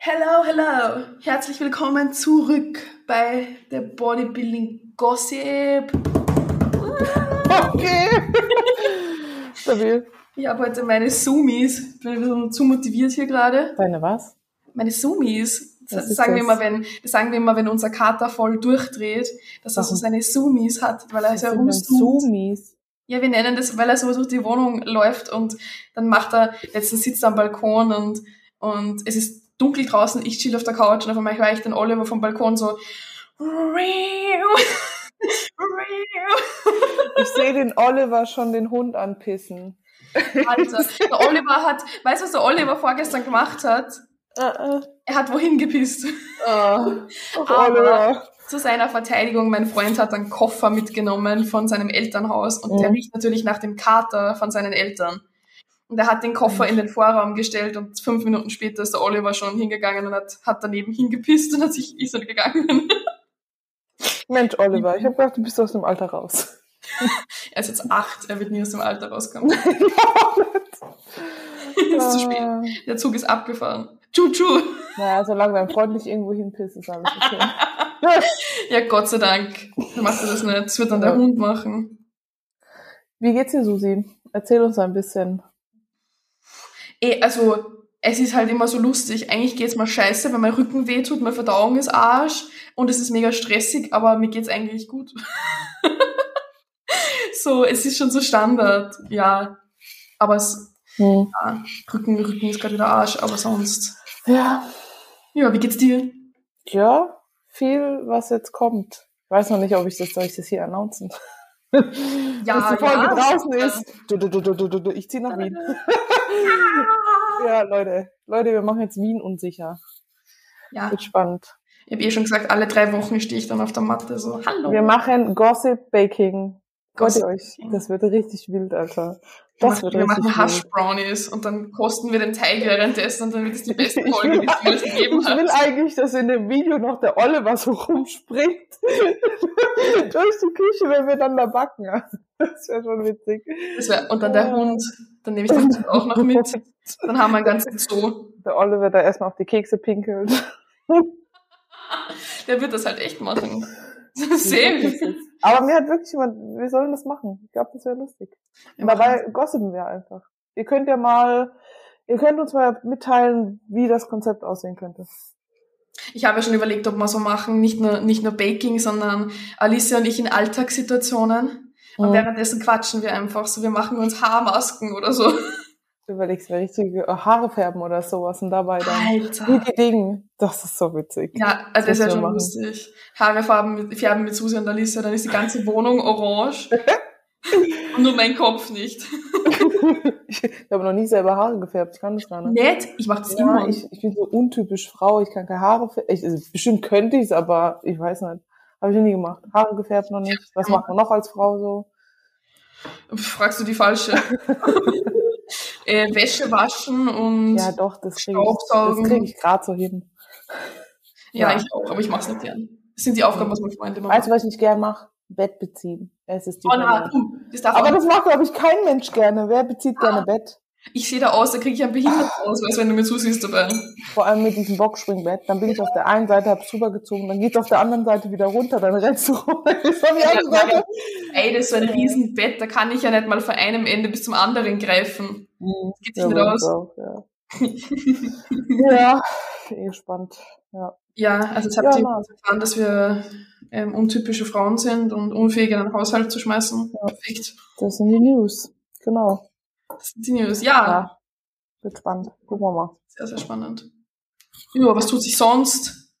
Hello, hello. Herzlich willkommen zurück bei der Bodybuilding Gossip. Okay. Stabil. Ich habe heute meine Zoomies. Ich bin ein bisschen zu motiviert hier gerade. Deine was? Meine Zoomies. Das, sagen wir immer, wenn, das sagen wir immer, wenn unser Kater voll durchdreht, dass er so seine Zoomies hat, weil er so herumzoomt. Zoomies. Ja, wir nennen das, weil er so durch die Wohnung läuft und dann macht er, letztens sitzt er am Balkon und, und es ist dunkel draußen, ich chill auf der Couch und auf einmal höre ich den Oliver vom Balkon so Ich sehe den Oliver schon den Hund anpissen. Alter, der Oliver hat, weißt du, was der Oliver vorgestern gemacht hat? Äh, Er hat wohin gepisst. Oh, Oliver. Zu seiner Verteidigung, mein Freund hat einen Koffer mitgenommen von seinem Elternhaus und der Mhm. riecht natürlich nach dem Kater von seinen Eltern. Und er hat den Koffer in den Vorraum gestellt und fünf Minuten später ist der Oliver schon hingegangen und hat, hat daneben hingepisst und hat sich ist dann gegangen. Mensch, Oliver, ich habe gedacht, du bist aus dem Alter raus. er ist jetzt acht, er wird nie aus dem Alter rauskommen. ist ist zu spät. Der Zug ist abgefahren. Tschu-tschu. Naja, solange dein Freund nicht irgendwo hinpisst, ist alles okay. Ja, Gott sei Dank. Dann macht er das nicht. Das wird dann der Ja. Hund machen. Wie geht's dir, Susi? Erzähl uns ein bisschen. Eh, also, es ist halt immer so lustig. Eigentlich geht's mir scheiße, weil mein Rücken wehtut, meine Verdauung ist Arsch und es ist mega stressig, aber mir geht's eigentlich gut. so, es ist schon so Standard, ja. Aber es, Hm. ja, Rücken, Rücken ist gerade wieder Arsch, aber sonst. Ja, Ja, wie geht's dir? ja, viel, was jetzt kommt. Ich weiß noch nicht, ob ich das, soll ich das hier announcen? Ja, Bis die Folge ja. draußen ist. Du, du, du, du, du, du. Ich zieh nach Wien. ja, Leute. Leute, wir machen jetzt Wien unsicher. Ja, Wird spannend. ich habe eh schon gesagt, alle drei Wochen stehe ich dann auf der Matte so, hallo. Wir machen Gossip Baking. Gossip euch? Das wird richtig wild, Alter. Wir Das machen, wird wir machen Hash wild. Brownies und dann kosten wir den Teig währenddessen und dann wird es die beste Folge, die es gegeben Ich hat. will eigentlich, dass in dem Video noch der Oliver so rumspringt durch die Küche, wenn wir dann da backen. Das wäre schon witzig. Wär, und dann der Hund, dann nehme ich den Hund auch noch mit. Dann haben wir einen ganzen Zoo. Der Oliver da erstmal auf die Kekse pinkelt. Der wird das halt echt machen. Sehr witzig. Aber mir hat wirklich jemand, wir sollen das machen. Ich glaube, das wäre lustig. Und dabei gossipen wir einfach. Ihr könnt ja mal, ihr könnt uns mal mitteilen, wie das Konzept aussehen könnte. Ich habe ja schon überlegt, ob wir so machen, nicht nur, nicht nur Baking, sondern Alicia und ich in Alltagssituationen. Und Mhm. währenddessen quatschen wir einfach so. Wir machen uns Haarmasken oder so. Du überlegst, wer richtige Haare färben oder sowas und dabei dann. Alter. die Dinge. Das ist so witzig. Ja, also das ist ja schon machen. lustig. Haare färben mit, färben mit Susi und Alicia, dann ist die ganze Wohnung orange. und nur mein Kopf nicht. Ich habe noch nie selber Haare gefärbt. Ich kann das gar nicht. Nett, ich mach das Ja, immer. ich, ich bin so untypisch Frau. Ich kann keine Haare färben. Ich, also bestimmt könnte ich es, aber ich weiß nicht. Habe ich noch nie gemacht. Haare gefärbt noch nicht. Was macht man noch als Frau so? Fragst du die falsche. äh, Wäsche waschen und Ja, ja, doch, das kriege ich, krieg ich gerade so hin. ja. ich auch, aber ich mach's nicht gern. Das sind die Aufgaben, was meine Freunde machen. Weißt du, was ich nicht gern mache? Bett beziehen. Es ist die oh na, das darf Aber das macht, glaube ich, kein Mensch gerne. Wer bezieht gerne Bett? Ich sehe da aus, da kriege ich einen Behindertenausweis, wenn du mir zusiehst dabei. Vor allem mit diesem Boxspringbett. Dann bin ich auf der einen Seite, hab's rübergezogen, dann geht's auf der anderen Seite wieder runter, dann rennst du runter, Seite. Ey, das ist so ein Riesenbett, da kann ich ja nicht mal von einem Ende bis zum anderen greifen. Mhm. Geht sich Ja, nicht aus. auch, ja. ja, eh spannend. Ja. Ja, also jetzt Ja, habt ihr na. erfahren, dass wir ähm, untypische Frauen sind und unfähig in einen Haushalt zu schmeißen. Ja. Perfekt. Das sind die News. Genau. Die News. Ja, Ja. Wird spannend. Gucken wir mal. sehr, sehr spannend. Ja, was tut sich sonst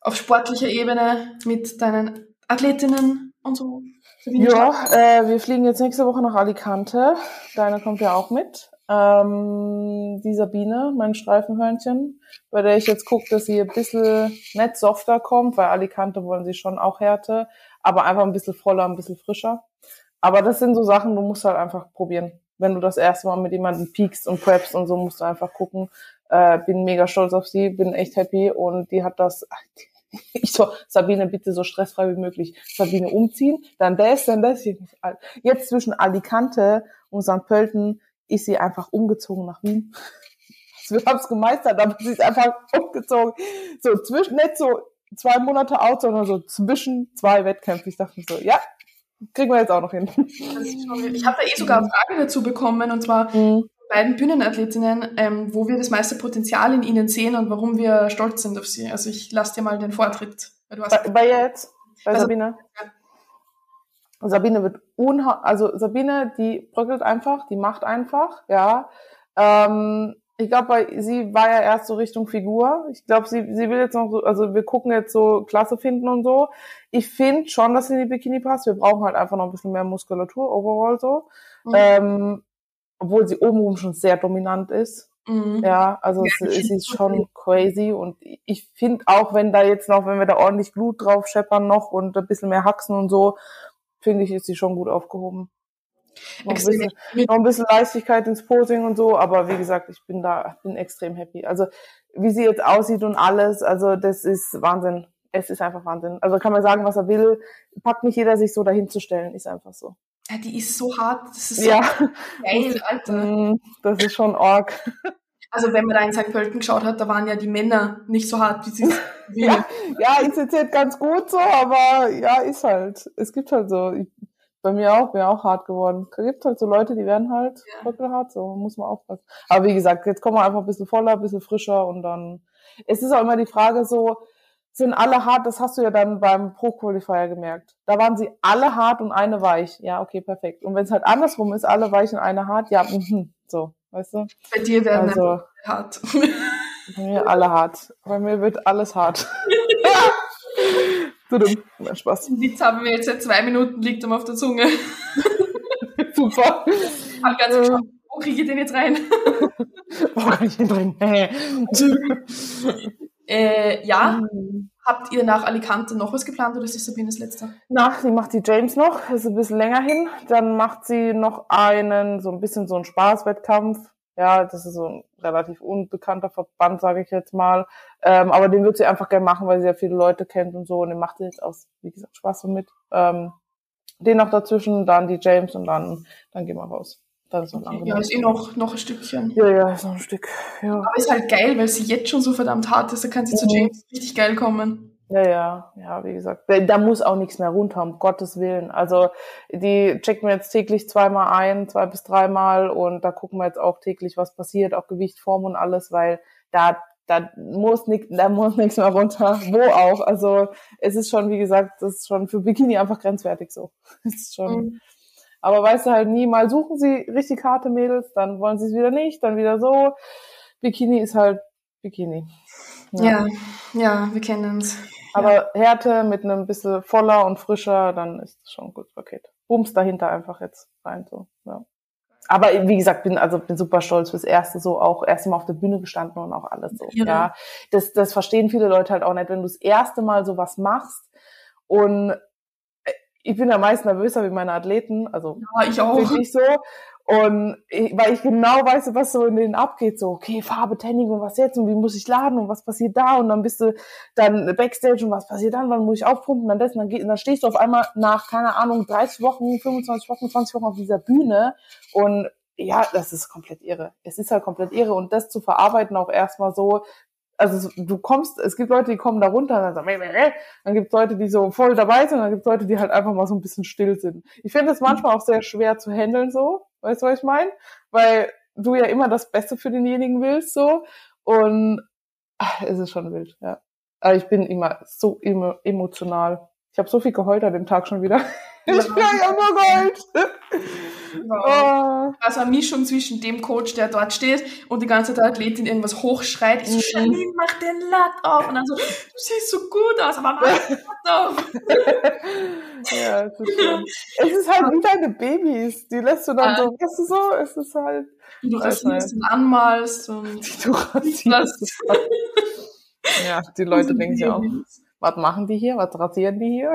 auf sportlicher Ebene mit deinen Athletinnen und so? Ja, äh, wir fliegen jetzt nächste Woche nach Alicante. Deine kommt ja auch mit. Ähm, die Sabine, mein Streifenhörnchen, bei der ich jetzt gucke, dass sie ein bisschen nicht softer kommt, weil Alicante wollen sie schon auch Härte, aber einfach ein bisschen voller, ein bisschen frischer. Aber das sind so Sachen, du musst halt einfach probieren. Wenn du das erste Mal mit jemandem peakst und preppst und so, musst du einfach gucken. Äh, bin mega stolz auf sie, bin echt happy und die hat das, ich so, Sabine, bitte so stressfrei wie möglich. Sabine umziehen, dann das, dann das. Jetzt zwischen Alicante und St. Pölten ist sie einfach umgezogen nach Wien. wir haben es gemeistert, aber sie ist einfach umgezogen. So zwischen, nicht so zwei Monate out, sondern so zwischen zwei Wettkämpfen. Ich dachte so, ja, kriegen wir jetzt auch noch hin. Ich habe da eh sogar eine Frage dazu bekommen, und zwar mhm. beiden Bühnenathletinnen, ähm, wo wir das meiste Potenzial in ihnen sehen und warum wir stolz sind auf sie. Also ich lasse dir mal den Vortritt. Du hast bei, bei jetzt? Bei also, Sabine? Ja. Sabine wird unha also Sabine, die bröckelt einfach, die macht einfach, ja. Ähm, ich glaube, sie war ja erst so Richtung Figur. Ich glaube, sie, sie will jetzt noch so, also wir gucken jetzt so Klasse finden und so. Ich finde schon, dass sie in die Bikini passt. Wir brauchen halt einfach noch ein bisschen mehr Muskulatur overall so. Mhm. Ähm, obwohl sie obenrum schon sehr dominant ist. Mhm. Ja, also ja, sie, sie ist schon crazy und ich finde auch, wenn da jetzt noch, wenn wir da ordentlich Blut drauf scheppern noch und ein bisschen mehr Haxen und so, finde ich, ist sie schon gut aufgehoben. Noch ein, bisschen, noch ein bisschen Leichtigkeit ins Posing und so, aber wie gesagt, ich bin da, bin extrem happy. Also wie sie jetzt aussieht und alles, also das ist Wahnsinn. Es ist einfach Wahnsinn. Also kann man sagen, was er will, packt nicht jeder sich so dahin zu stellen, ist einfach so. Ja, die ist so hart, das ist so ja. geil, Alter. Mm, das ist schon arg. Also wenn man da in St. Pölten geschaut hat, da waren ja die Männer nicht so hart wie sie. ja, ja, ist jetzt halt ganz gut so, aber ja, ist halt. Es gibt halt so. Ich, bei mir auch, bin auch hart geworden. Es gibt halt so Leute, die werden halt ja. hart, so muss man aufpassen. Aber wie gesagt, jetzt kommen wir einfach ein bisschen voller, ein bisschen frischer und dann. Es ist auch immer die Frage so, sind alle hart, das hast du ja dann beim Pro-Qualifier gemerkt. Da waren sie alle hart und eine weich. Ja, okay, perfekt. Und wenn es halt andersrum ist, alle weich und eine hart, ja, mhm, so, weißt du? Bei dir werden also, hart. Bei mir alle hart. Bei mir wird alles hart. Na, Spaß. Den Witz haben wir jetzt seit zwei Minuten, liegt ihm auf der Zunge. Super. Hab ganz äh. geschaut, wo kriege ich den jetzt rein? wo kann ich den drin? äh, ja. Mhm. Habt ihr nach Alicante noch was geplant oder ist das Sabines letzter? Na, sie macht die James noch, ist ein bisschen länger hin. Dann macht sie noch einen, so ein bisschen so einen Spaßwettkampf. Ja, das ist so ein relativ unbekannter Verband, sage ich jetzt mal. Ähm, aber den wird sie einfach gerne machen, weil sie ja viele Leute kennt und so. Und den macht sie jetzt aus, wie gesagt, Spaß mit. Ähm, den noch dazwischen, dann die James und dann, dann gehen wir raus. Dann ist noch okay, ja, ist eh noch, noch ein Stückchen. Ja, ja, ist noch ein Stück. Ja. Aber ist halt geil, weil sie jetzt schon so verdammt hart ist, da kann sie mhm. zu James richtig geil kommen. Ja, ja, ja, wie gesagt, da muss auch nichts mehr runter, um Gottes Willen. Also die checken wir jetzt täglich zweimal ein, zwei bis dreimal und da gucken wir jetzt auch täglich, was passiert, auch Gewicht, Form und alles, weil da da muss nix, da muss nichts mehr runter. Wo auch. Also es ist schon, wie gesagt, das ist schon für Bikini einfach grenzwertig so. Es ist schon. Mhm. Aber weißt du halt nie, mal suchen sie richtig harte Mädels, dann wollen sie es wieder nicht, dann wieder so. Bikini ist halt Bikini. Ja, ja, ja wir kennen es. Aber ja. Härte mit einem bisschen voller und frischer, dann ist das schon ein gutes Paket. Bums dahinter einfach jetzt rein so. Ja. Aber wie gesagt, bin also bin super stolz fürs erste so auch erst mal auf der Bühne gestanden und auch alles so. Ja, ja. das das verstehen viele Leute halt auch nicht, wenn du das erste Mal sowas machst und äh, ich bin ja meist nervöser wie meine Athleten, also ja, ich auch. Nicht so. Und weil ich genau weiß, was so in denen abgeht, so, okay, Farbe, Tanning und was jetzt? Und wie muss ich laden? Und was passiert da? Und dann bist du dann Backstage und was passiert dann, wann muss ich aufpumpen, dann das, und dann, geht, und dann stehst du auf einmal nach, keine Ahnung, 30 Wochen, 25 Wochen, 20 Wochen auf dieser Bühne. Und ja, das ist komplett irre. Es ist halt komplett irre. Und das zu verarbeiten auch erstmal so, also du kommst, es gibt Leute, die kommen da runter und dann sagen, dann gibt es Leute, die so voll dabei sind, dann gibt es Leute, die halt einfach mal so ein bisschen still sind. Ich finde es manchmal auch sehr schwer zu handeln so, weißt du, was ich meine? Weil du ja immer das Beste für denjenigen willst so und ach, es ist schon wild, ja. Aber ich bin immer so emotional. Ich habe so viel geheult an dem Tag schon wieder. Ich bin ja nur geheult. Wow. Oh. Also eine Mischung zwischen dem Coach, der dort steht und die ganze Zeit Athletin irgendwas hochschreit. Ich so, mhm. Janine, mach den Latt auf. Und dann so, du siehst so gut aus, aber mach den Latt auf. ja, es ist schön. Es ist halt wie deine Babys. Die lässt du dann ja. so, weißt du so, es ist halt. Du rasierst und anmalst und. Du rasierst. ja, die Leute denken sich auch was machen die hier? Was rasieren die hier?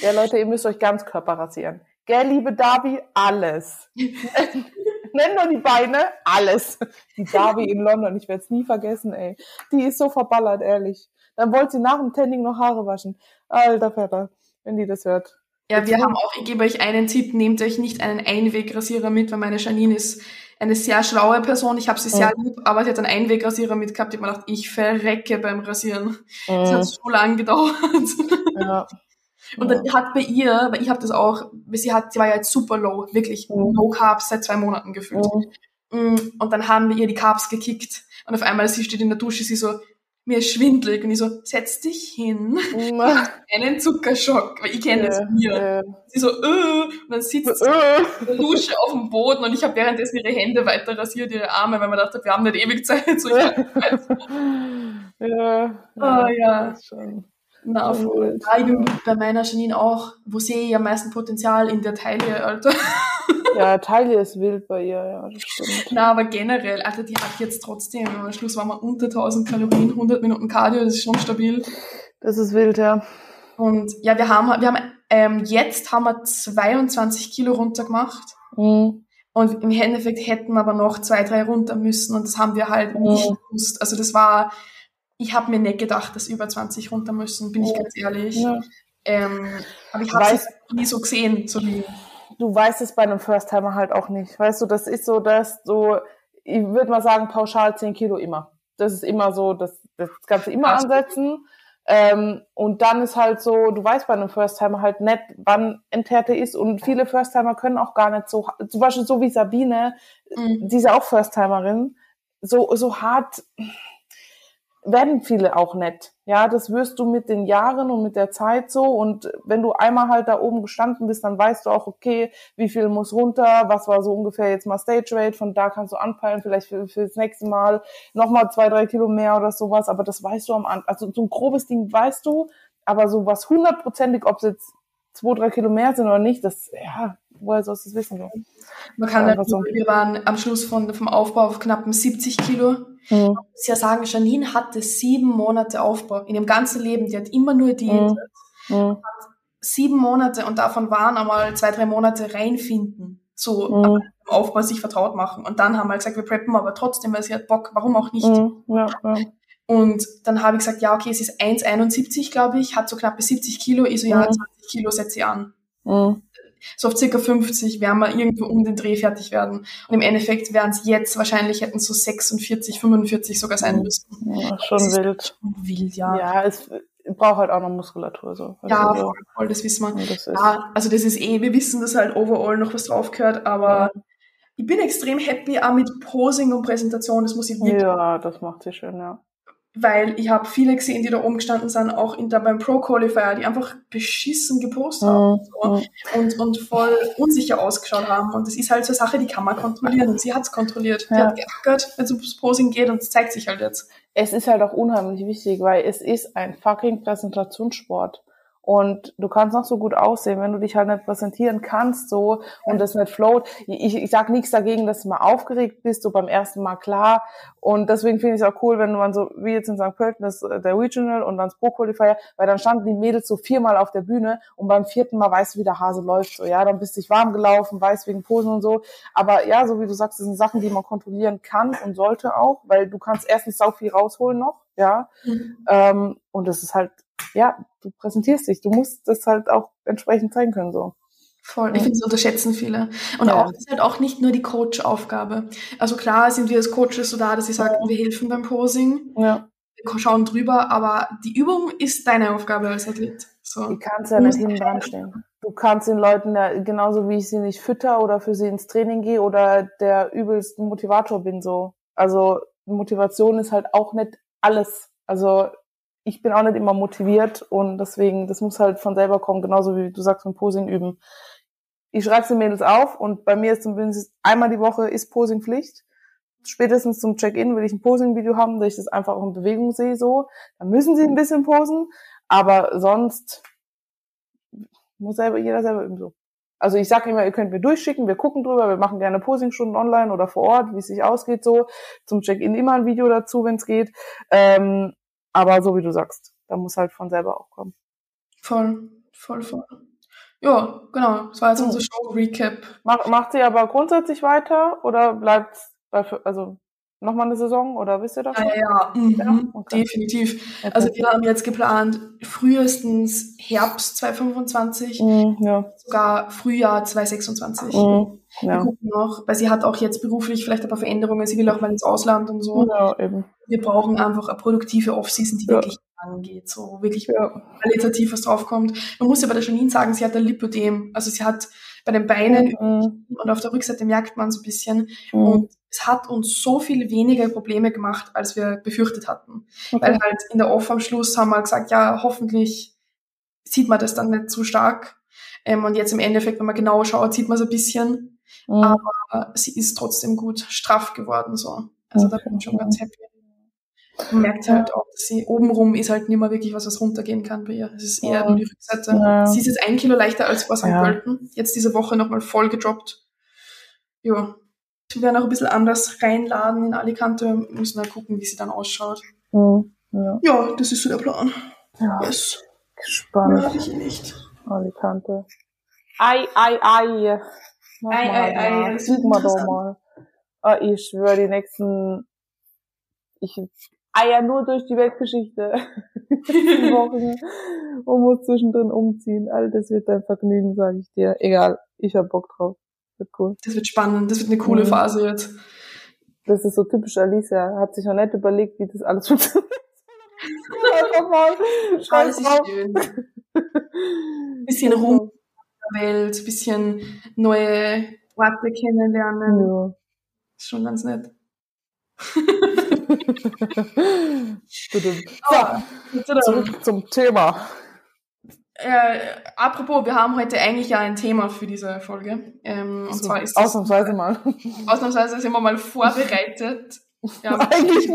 Ja, Leute, ihr müsst euch ganz Körper rasieren. Gell, liebe Darby, alles. Nenn nur die Beine, alles. Die Darby in London, ich werde es nie vergessen, ey. Die ist so verballert, ehrlich. Dann wollte sie nach dem Tanning noch Haare waschen. Alter Vater, wenn die das hört. Ja, wir haben auch, ich gebe euch einen Tipp, nehmt euch nicht einen Einwegrasierer mit, weil meine Janine ist eine sehr schlaue Person. Ich habe sie sehr lieb, aber sie hat einen Einwegrasierer mitgehabt. Ich habe mir gedacht, ich verrecke beim Rasieren. Es hat so lange gedauert. Ja. Und dann hat bei ihr, weil ich habe das auch, sie hat, sie war ja jetzt super low, wirklich Mhm. low Carbs seit zwei Monaten gefühlt. Mhm. Und dann haben wir ihr die Carbs gekickt. Und auf einmal, sie steht in der Dusche, sie so, mir ist schwindelig. Und ich so, setz dich hin. Mhm. Einen Zuckerschock. Weil ich kenne das von mir. Äh, Sie so, äh, und dann sitzt sie äh. in der Dusche auf dem Boden und ich habe währenddessen ihre Hände weiter rasiert, ihre Arme, weil man dachte, wir haben nicht ewig Zeit. So, ja. Ah, ja. das ist schon- Na, voll. wild. Ja, ich bin bei meiner Janine auch, wo sehe ich am meisten Potenzial in der Taille, Alter. Ja, Taille ist wild bei ihr, ja, das stimmt. Na, aber generell, Alter, die hat jetzt trotzdem, am Schluss waren wir unter 1000 Kalorien, 100 Minuten Cardio, das ist schon stabil. Das ist wild, ja. Und ja, wir haben, wir haben, ähm, jetzt haben wir 22 Kilo runtergemacht. Mhm. Und im Endeffekt hätten wir aber noch zwei, drei runter müssen und das haben wir halt nicht Mhm. gewusst. Also das war, ich habe mir nicht gedacht, dass über 20 runter müssen, bin ich Ja. ganz ehrlich. ja. Ähm, aber ich habe es nie so gesehen, so wie Du weißt es bei einem First-Timer halt auch nicht. Weißt du, das ist so, dass so, ich würde mal sagen, pauschal 10 Kilo immer. Das ist immer so, das, das kannst du immer Krass. ansetzen. Ähm, und dann ist halt so, du weißt bei einem First-Timer halt nicht, wann enthärte ist. Und viele First-Timer können auch gar nicht so, zum Beispiel so wie Sabine, Mhm. die ist ja auch First-Timerin, so, so hart werden viele auch nicht. Ja, das wirst du mit den Jahren und mit der Zeit so. Und wenn du einmal halt da oben gestanden bist, dann weißt du auch, okay, wie viel muss runter, was war so ungefähr jetzt mal Stage Rate, von da kannst du anpeilen, vielleicht für, für das nächste Mal nochmal zwei, drei Kilo mehr oder sowas. Aber das weißt du am Anfang. Also so ein grobes Ding weißt du, aber so was hundertprozentig, ob es jetzt zwei, drei Kilo mehr sind oder nicht, das, ja, woher sollst du das wissen? So? man kann halt, so. wir waren am Schluss von, vom Aufbau auf knappen 70 Kilo. Mhm. muss ja sagen, Janine hatte sieben Monate Aufbau in ihrem ganzen Leben. Die hat immer nur diätet. Mhm. Sieben Monate und davon waren einmal zwei, drei Monate reinfinden. So Mhm. Aufbau sich vertraut machen. Und dann haben wir gesagt, wir preppen aber trotzdem, weil sie hat Bock, warum auch nicht. Mhm. Ja, ja. Und dann habe ich gesagt, ja, okay, es ist 1,71, glaube ich, hat so knappe 70 Kilo. Ich so, ja, Mhm. 20 Kilo setze ich an. Mhm. So auf circa 50 werden wir irgendwo um den Dreh fertig werden. Und im Endeffekt wären es jetzt wahrscheinlich, hätten so 46, 45 sogar sein Mhm. müssen. ja schon wild. Wild, ja. Ja, es braucht halt auch noch Muskulatur so. weißt Ja, voll, voll, das wissen wir. Das Ja, also das ist eh, wir wissen, dass halt overall noch was drauf gehört, aber ich bin extrem happy auch mit Posing und Präsentation, das muss ich wirklich, ja, das macht sie schön, ja. Weil ich habe viele gesehen, die da oben gestanden sind, auch in der, beim Pro Qualifier, die einfach beschissen gepostet haben Mhm. so, und, und voll unsicher ausgeschaut haben und das ist halt so eine Sache, die kann man kontrollieren und sie hat es kontrolliert. Die Ja. hat geackert, wenn es ums Posing geht und es zeigt sich halt jetzt. Es ist halt auch unheimlich wichtig, weil es ist ein fucking Präsentationssport. Und du kannst noch so gut aussehen, wenn du dich halt nicht präsentieren kannst, so, und das nicht float. Ich, ich sag nichts dagegen, dass du mal aufgeregt bist, so beim ersten Mal klar. Und deswegen finde ich es auch cool, wenn man so, wie jetzt in St. Pölten, das, äh, der Regional und dann das Pro Qualifier, weil dann standen die Mädels so viermal auf der Bühne und beim vierten Mal weißt du, wie der Hase läuft, so, ja, dann bist du dich warm gelaufen, weißt wegen Posen und so. Aber ja, so wie du sagst, das sind Sachen, die man kontrollieren kann und sollte auch, weil du kannst erstens sau viel rausholen noch, ja. Ähm, und das ist halt, ja, du präsentierst dich. Du musst das halt auch entsprechend zeigen können, so. Voll. Ich finde, das unterschätzen viele. Und Ja. auch, das ist halt auch nicht nur die Coach-Aufgabe. Also klar sind wir als Coaches so da, dass sie sagen, wir helfen beim Posing, Ja. wir schauen drüber, aber die Übung ist deine Aufgabe als Athlet. So. Die kannst ja nicht hinten dran stehen. Du kannst den Leuten ja, genauso wie ich sie nicht fütter oder für sie ins Training gehe oder der übelste Motivator bin, so. Also, Motivation ist halt auch nicht alles. Also, ich bin auch nicht immer motiviert und deswegen, das muss halt von selber kommen, genauso wie du sagst, mit Posing üben. Ich schreibe den Mädels auf und bei mir ist zumindest einmal die Woche ist Posing Pflicht. Spätestens zum Check-in will ich ein Posing-Video haben, dass ich das einfach auch in Bewegung sehe, so. Dann müssen sie ein bisschen posen, aber sonst muss selber, jeder selber üben so. Also ich sage immer, ihr könnt mir durchschicken, wir gucken drüber, wir machen gerne Posingstunden online oder vor Ort, wie es sich ausgeht so. Zum Check-in immer ein Video dazu, wenn es geht. Ähm, aber so wie du sagst, da muss halt von selber auch kommen. Voll, voll, voll. Ja, genau. Das war jetzt Hm. unser Show-Recap. Mach, macht sie aber grundsätzlich weiter oder bleibt bei, also nochmal eine Saison oder wisst ihr das? Ja, ja, ja. Mhm. Ja, okay. Definitiv. Okay. Also wir haben jetzt geplant, frühestens Herbst 2025, Mhm, ja. sogar Frühjahr 2026. Mhm. Ja. Noch, weil sie hat auch jetzt beruflich vielleicht ein paar Veränderungen, sie will auch mal ins Ausland und so. Ja, eben. Wir brauchen einfach eine produktive Offseason, die ja. wirklich angeht, so wirklich ja. qualitativ was draufkommt. Man muss ja bei der Janine sagen, sie hat ein Lipödem, also sie hat bei den Beinen mhm. und auf der Rückseite merkt man so ein bisschen mhm. und es hat uns so viel weniger Probleme gemacht, als wir befürchtet hatten. Okay. Weil halt in der Off am Schluss haben wir gesagt, ja, hoffentlich sieht man das dann nicht zu stark. Ähm, und jetzt im Endeffekt, wenn man genau schaut, sieht man es ein bisschen. Mhm. Aber sie ist trotzdem gut straff geworden, so. Also okay. da bin ich schon ganz happy. Man merkt halt auch, dass sie obenrum ist halt nicht mehr wirklich was, was runtergehen kann bei ihr. Es ist eher nur die Rückseite. Ja. Sie ist jetzt ein Kilo leichter als vor St. Ja. Pölten. Jetzt diese Woche nochmal voll gedroppt. Ja. Wir werden auch ein bisschen anders reinladen in Alicante. Müssen halt gucken, wie sie dann ausschaut. Mhm. Ja. ja, das ist so der Plan. Ja. Yes. Spannend. Ja, ich nicht. Alicante. Ei, ei, ei. Ei, ei, ei. Sieht man doch mal. Ah, ich schwöre, die nächsten, ich eier nur durch die Weltgeschichte. die Wochen und muss zwischendrin umziehen. All das wird dein Vergnügen, sage ich dir. Egal, ich hab Bock drauf. Wird cool. Das wird spannend, das wird eine coole mhm. Phase jetzt. Das ist so typisch Alicia. Hat sich noch nicht überlegt, wie das alles funktioniert. Einfach mal. Scheiß drauf. Bisschen rum Welt, bisschen neue Orte kennenlernen. Ja. Ist schon ganz nett. so, zurück zum Thema. Äh, apropos, wir haben heute eigentlich ja ein Thema für diese Folge. Ähm, und so, zwar ist ausnahmsweise mal. Ausnahmsweise sind wir mal vorbereitet. Ja, eigentlich nicht.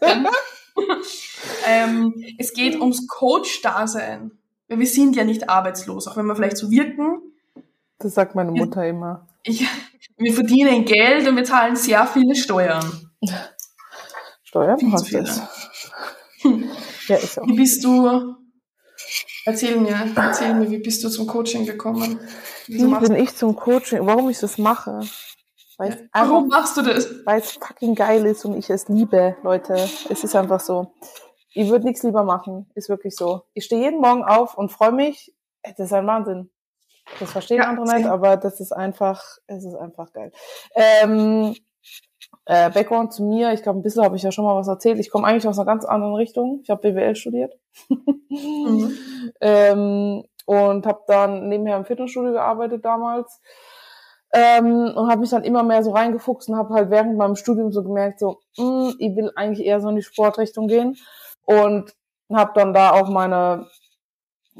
ähm, es geht ums Coach-Dasein. Wir sind ja nicht arbeitslos, auch wenn wir vielleicht so wirken. Das sagt meine Mutter wir, immer. Ich, wir verdienen Geld und wir zahlen sehr viele Steuern. Steuern? Was das? ja, ist auch. Wie bist du Erzähl mir, erzähl mir, wie bist du zum Coaching gekommen? Wieso wie bin ich zum Coaching? Warum ich das mache? Ja. Warum machst du das? Weil es fucking geil ist und ich es liebe, Leute. Es ist einfach so. Ich würde nichts lieber machen. Ist wirklich so. Ich stehe jeden Morgen auf und freue mich. Das ist ein Wahnsinn. Das verstehen ja, andere nicht, aber das ist einfach, es ist einfach geil. Ähm, äh, Background zu mir, ich glaube, ein bisschen habe ich ja schon mal was erzählt. Ich komme eigentlich aus einer ganz anderen Richtung. Ich habe BWL studiert mhm. ähm, und habe dann nebenher im Fitnessstudio gearbeitet damals ähm, und habe mich dann immer mehr so reingefuchst und habe halt während meinem Studium so gemerkt, so, mh, hm, ich will eigentlich eher so in die Sportrichtung gehen und habe dann da auch meine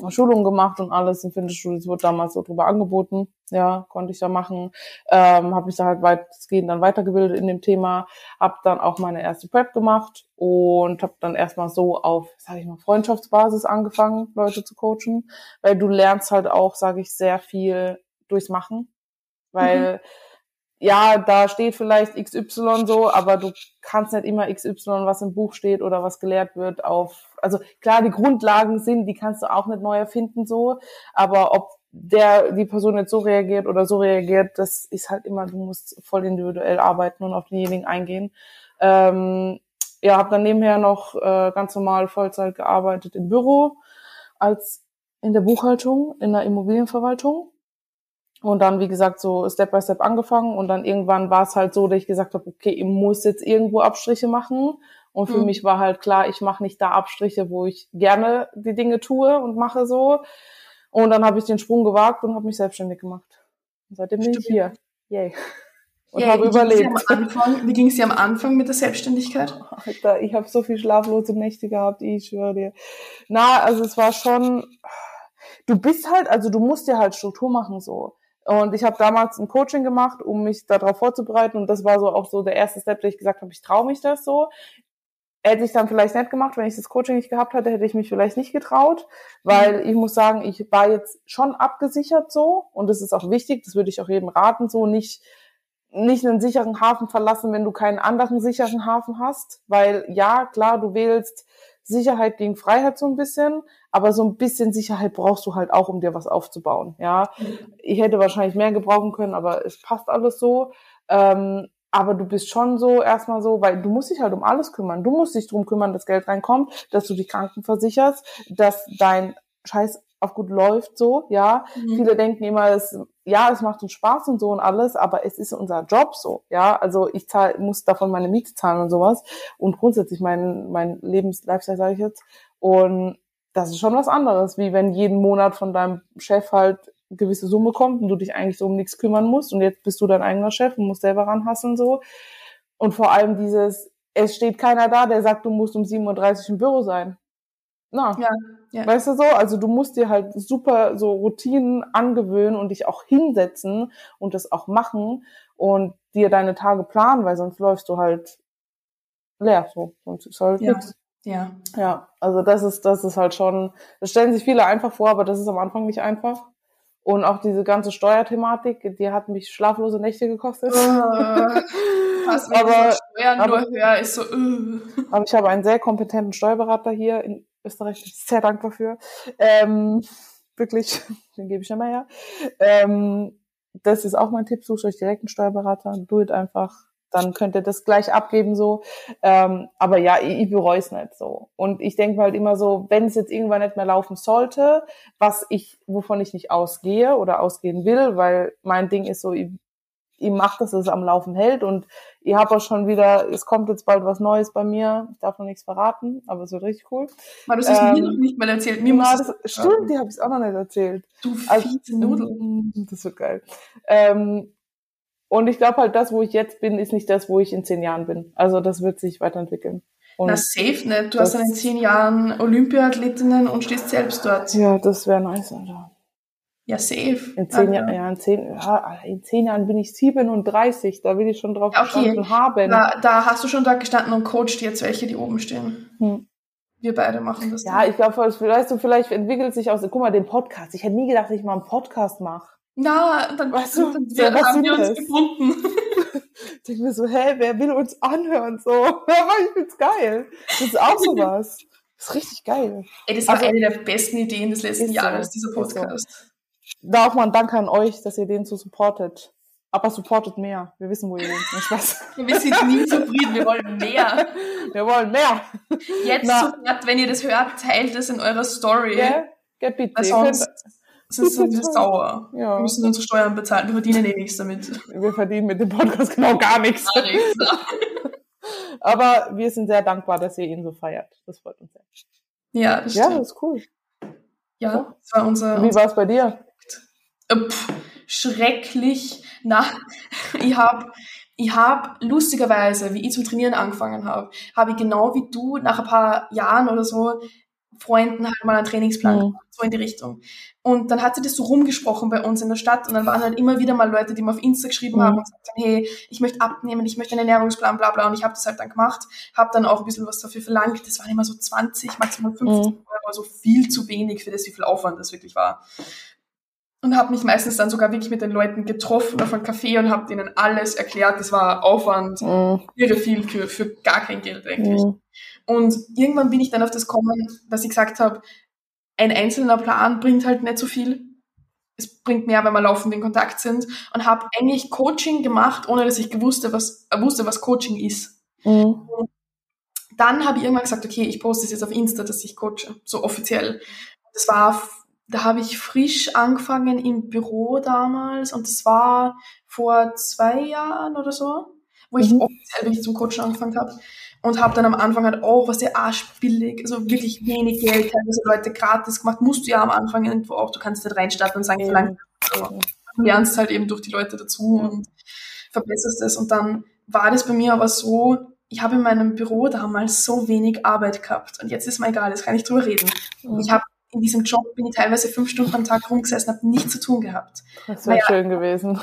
Schulungen gemacht und alles im Fitnessstudio. Es wurde damals so drüber angeboten. Ja, konnte ich da machen. Ähm, habe mich da halt weitgehend dann weitergebildet in dem Thema. Habe dann auch meine erste Prep gemacht und habe dann erstmal so auf, sage ich mal, Freundschaftsbasis angefangen, Leute zu coachen. Weil du lernst halt auch, sage ich, sehr viel durchs Machen. Weil mhm ja, da steht vielleicht XY so, aber du kannst nicht immer XY, was im Buch steht oder was gelehrt wird, auf, also klar, die Grundlagen sind, die kannst du auch nicht neu erfinden so, aber ob der, die Person jetzt so reagiert oder so reagiert, das ist halt immer, du musst voll individuell arbeiten und auf denjenigen eingehen. Ähm, ja, habe dann nebenher noch äh, ganz normal Vollzeit gearbeitet im Büro als in der Buchhaltung, in der Immobilienverwaltung und dann, wie gesagt, so Step by Step angefangen und dann irgendwann war es halt so, dass ich gesagt habe, okay, ich muss jetzt irgendwo Abstriche machen. Und für mhm. mich war halt klar, ich mache nicht da Abstriche, wo ich gerne die Dinge tue und mache so. Und dann habe ich den Sprung gewagt und habe mich selbstständig gemacht. Und seitdem bin ich hier. Yay. Und ja, habe überlebt. wie ging es dir am Anfang mit der Selbstständigkeit? Alter, ich habe so viel schlaflose Nächte gehabt, ich schwöre dir. Na, also es war schon, du bist halt, also du musst dir halt Struktur machen so. Und ich habe damals ein Coaching gemacht, um mich darauf vorzubereiten. Und das war so auch so der erste Step, der ich gesagt habe, ich traue mich das so. Hätte ich dann vielleicht nicht gemacht, wenn ich das Coaching nicht gehabt hätte, hätte ich mich vielleicht nicht getraut, weil mhm. ich muss sagen, ich war jetzt schon abgesichert so und das ist auch wichtig, das würde ich auch jedem raten, so nicht nicht einen sicheren Hafen verlassen, wenn du keinen anderen sicheren Hafen hast, weil ja, klar, du wählst Sicherheit gegen Freiheit so ein bisschen, aber so ein bisschen Sicherheit brauchst du halt auch, um dir was aufzubauen. Ja, ich hätte wahrscheinlich mehr gebrauchen können, aber es passt alles so. Ähm, aber du bist schon so erstmal so, weil du musst dich halt um alles kümmern. Du musst dich drum kümmern, dass Geld reinkommt, dass du dich krankenversicherst, dass dein scheiß auf gut läuft so, ja. Mhm. Viele denken immer, es, ja, es macht uns Spaß und so und alles, aber es ist unser Job so, ja. Also ich zahl, muss davon meine Miete zahlen und sowas und grundsätzlich mein, mein Lebens-Lifestyle, sage ich jetzt. Und das ist schon was anderes, wie wenn jeden Monat von deinem Chef halt eine gewisse Summe kommt und du dich eigentlich so um nichts kümmern musst und jetzt bist du dein eigener Chef und musst selber ranhassen so. Und vor allem dieses, es steht keiner da, der sagt, du musst um 37 im Büro sein. Na, ja, ja. weißt du so? Also du musst dir halt super so Routinen angewöhnen und dich auch hinsetzen und das auch machen und dir deine Tage planen, weil sonst läufst du halt leer so. Sonst ist halt ja. nichts. Ja. Ja, also das ist, das ist halt schon, das stellen sich viele einfach vor, aber das ist am Anfang nicht einfach. Und auch diese ganze Steuerthematik, die hat mich schlaflose Nächte gekostet. Was, aber, Steuern aber, nur höher ist so, uh. aber ich habe einen sehr kompetenten Steuerberater hier in Österreich, sehr dankbar für. Ähm, wirklich, den gebe ich immer her. Ähm, das ist auch mein Tipp, sucht euch direkt einen Steuerberater, do it einfach dann könnt ihr das gleich abgeben so. Ähm, aber ja, ich, ich bereue es nicht so. Und ich denke halt immer so, wenn es jetzt irgendwann nicht mehr laufen sollte, was ich, wovon ich nicht ausgehe oder ausgehen will, weil mein Ding ist so, ich, ich mache, dass es am Laufen hält und ich habe auch schon wieder, es kommt jetzt bald was Neues bei mir. Ich darf noch nichts verraten, aber es wird richtig cool. Aber du hast ähm, mir noch nicht mal erzählt. Mir na, das, stimmt, die habe ich auch noch nicht erzählt. Du also, Nudeln. Das wird geil. Ähm, und ich glaube halt, das, wo ich jetzt bin, ist nicht das, wo ich in zehn Jahren bin. Also das wird sich weiterentwickeln. Und Na, safe nicht. Du hast dann in zehn Jahren Olympiathletinnen und stehst selbst dort. Ja, das wäre nice, Alter. Ja, safe. In zehn, Jahren, ja, in, zehn, ja, in zehn Jahren bin ich 37, da will ich schon drauf okay. gestanden haben. Da, da hast du schon da gestanden und coacht jetzt welche, die oben stehen. Hm. Wir beide machen das. Ja, dann. ich glaube, weißt du, vielleicht entwickelt sich aus, guck mal, den Podcast. Ich hätte nie gedacht, dass ich mal einen Podcast mache. Na, dann, weißt du, dann wir, haben wir uns das? gefunden. ich denke mir so, hä, wer will uns anhören? So, aber ich find's geil. Das ist auch sowas. Das ist richtig geil. Ey, das war also, eine der besten Ideen des letzten Jahres, dieser Podcast. So. Da auch mal ein Danke an euch, dass ihr den so supportet. Aber supportet mehr. Wir wissen, wo ihr wohnt. Spaß. wir sind nie zufrieden. Wir wollen mehr. Wir wollen mehr. Jetzt Na, sofort, wenn ihr das hört, teilt es in eurer Story. Ja, yeah, bitte. Sonst, es ist so sauer. Ja. Wir müssen unsere Steuern bezahlen. Wir verdienen eh nichts damit. Wir verdienen mit dem Podcast genau gar nichts. Gar nichts Aber wir sind sehr dankbar, dass ihr ihn so feiert. Das freut uns sehr. Ja, das Ja, das ist cool. Ja, das war unser. Wie war es bei dir? Äh, pff, schrecklich. Na, ich habe ich hab lustigerweise, wie ich zum Trainieren angefangen habe, habe ich genau wie du nach ein paar Jahren oder so Freunden halt mal einen Trainingsplan mhm. gemacht, so in die Richtung. Und dann hat sie das so rumgesprochen bei uns in der Stadt und dann waren halt immer wieder mal Leute, die mir auf Insta geschrieben mhm. haben und gesagt haben, hey, ich möchte abnehmen, ich möchte einen Ernährungsplan, bla bla. Und ich habe das halt dann gemacht, habe dann auch ein bisschen was dafür verlangt. Das waren immer so 20, maximal 50 mhm. Euro, also viel zu wenig für das, wie viel Aufwand das wirklich war. Und habe mich meistens dann sogar wirklich mit den Leuten getroffen auf einem Café und habe denen alles erklärt. Das war Aufwand, mhm. irre viel für, für gar kein Geld eigentlich. Mhm. Und irgendwann bin ich dann auf das kommen, dass ich gesagt habe, ein einzelner Plan bringt halt nicht so viel. Es bringt mehr, wenn wir laufend in Kontakt sind. Und habe eigentlich Coaching gemacht, ohne dass ich gewusst, was, wusste, was Coaching ist. Mhm. Dann habe ich irgendwann gesagt, okay, ich poste es jetzt auf Insta, dass ich coache, so offiziell. Das war, da habe ich frisch angefangen im Büro damals und das war vor zwei Jahren oder so, wo ich mhm. offiziell wirklich zum Coachen angefangen habe und habe dann am Anfang halt auch, was der Arsch billig, also wirklich wenig Geld, teilweise Leute gratis gemacht, musst du ja am Anfang irgendwo auch, du kannst nicht reinstarten und sagen, wie lange du lernst halt eben durch die Leute dazu und verbesserst es und dann war das bei mir aber so, ich habe in meinem Büro damals so wenig Arbeit gehabt und jetzt ist mir egal, jetzt kann ich drüber reden. Ich habe in diesem Job bin ich teilweise fünf Stunden am Tag rumgesessen, habe nichts zu tun gehabt. Das wäre schön gewesen.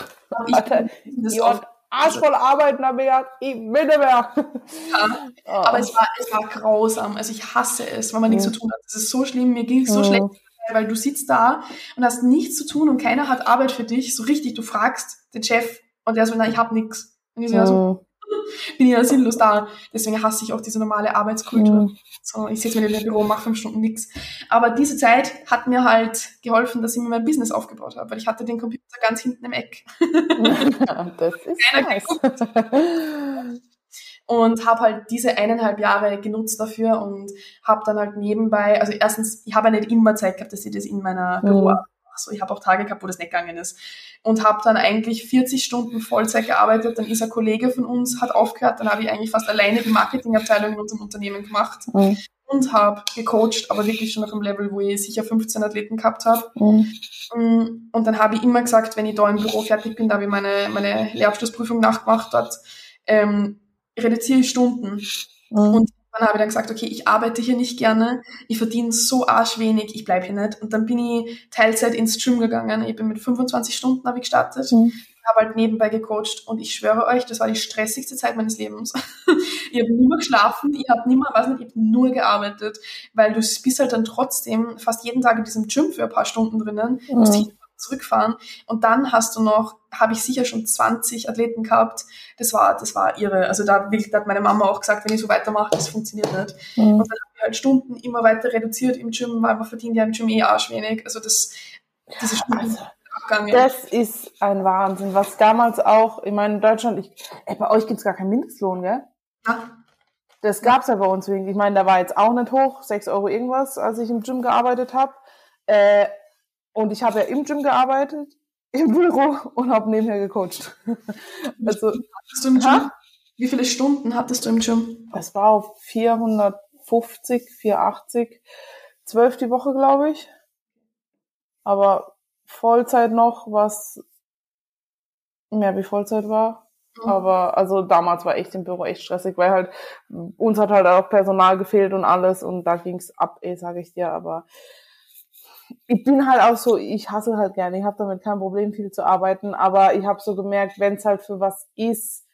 Ich, das oft, Arsch voll arbeiten, aber ja, ich will nicht mehr. Ja, oh. aber es war, es war grausam. Also ich hasse es, wenn man nichts mhm. zu tun hat. Das ist so schlimm, mir ging es so mhm. schlecht, weil du sitzt da und hast nichts zu tun und keiner hat Arbeit für dich. So richtig, du fragst den Chef und der so, na, ich hab nichts. Und ich so, ja, so bin ich ja sinnlos da. Deswegen hasse ich auch diese normale Arbeitskultur. Mhm. So, ich sitze mir in dem Büro, mache fünf Stunden nichts. Aber diese Zeit hat mir halt geholfen, dass ich mir mein Business aufgebaut habe, weil ich hatte den Computer ganz hinten im Eck. das ist nice. und habe halt diese eineinhalb Jahre genutzt dafür und habe dann halt nebenbei, also erstens, ich habe ja nicht immer Zeit gehabt, dass ich das in meiner mhm. Büro so, ich habe auch Tage gehabt, wo das nicht gegangen ist. Und habe dann eigentlich 40 Stunden Vollzeit gearbeitet. Dann ist ein Kollege von uns, hat aufgehört. Dann habe ich eigentlich fast alleine die Marketingabteilung in unserem Unternehmen gemacht. Mhm. Und habe gecoacht, aber wirklich schon auf einem Level, wo ich sicher 15 Athleten gehabt habe. Mhm. Mm, und dann habe ich immer gesagt, wenn ich da im Büro fertig bin, da habe ich meine, meine Lehrabschlussprüfung nachgemacht hat, ähm, reduziere ich Stunden. Mhm. Und dann habe ich dann gesagt, okay, ich arbeite hier nicht gerne, ich verdiene so arschwenig, ich bleibe hier nicht. Und dann bin ich Teilzeit ins Gym gegangen. Ich bin mit 25 Stunden habe ich gestartet, mhm. habe halt nebenbei gecoacht und ich schwöre euch, das war die stressigste Zeit meines Lebens. ich habe nie mehr geschlafen, ich habe nie mehr, weiß nicht, ich habe nur gearbeitet, weil du bist halt dann trotzdem fast jeden Tag in diesem Gym für ein paar Stunden drinnen. Mhm zurückfahren. Und dann hast du noch, habe ich sicher schon 20 Athleten gehabt. Das war, das war irre. Also da, hat meine Mama auch gesagt, wenn ich so weitermache, das funktioniert nicht. Mhm. Und dann habe ich halt Stunden immer weiter reduziert im Gym, weil man verdient ja im Gym eh arschwenig. Also das, diese Stunden. Also, das ist ein Wahnsinn. Was damals auch, ich meine, in Deutschland, ich, ey, bei euch gibt's gar keinen Mindestlohn, gell? Ja. Das gab's ja bei uns wegen. Ich meine, da war jetzt auch nicht hoch, 6 Euro irgendwas, als ich im Gym gearbeitet habe. Äh, und ich habe ja im Gym gearbeitet, im Büro und habe nebenher gecoacht. also, du im Gym? Wie viele Stunden hattest du im Gym? Das war auf 450, 480, zwölf die Woche, glaube ich. Aber Vollzeit noch, was mehr wie Vollzeit war. Mhm. Aber also damals war echt im Büro echt stressig, weil halt uns hat halt auch Personal gefehlt und alles und da ging's ab, eh, sage ich dir. Aber ich bin halt auch so, ich hasse halt gerne, ich habe damit kein Problem, viel zu arbeiten, aber ich habe so gemerkt, wenn es halt für was ist,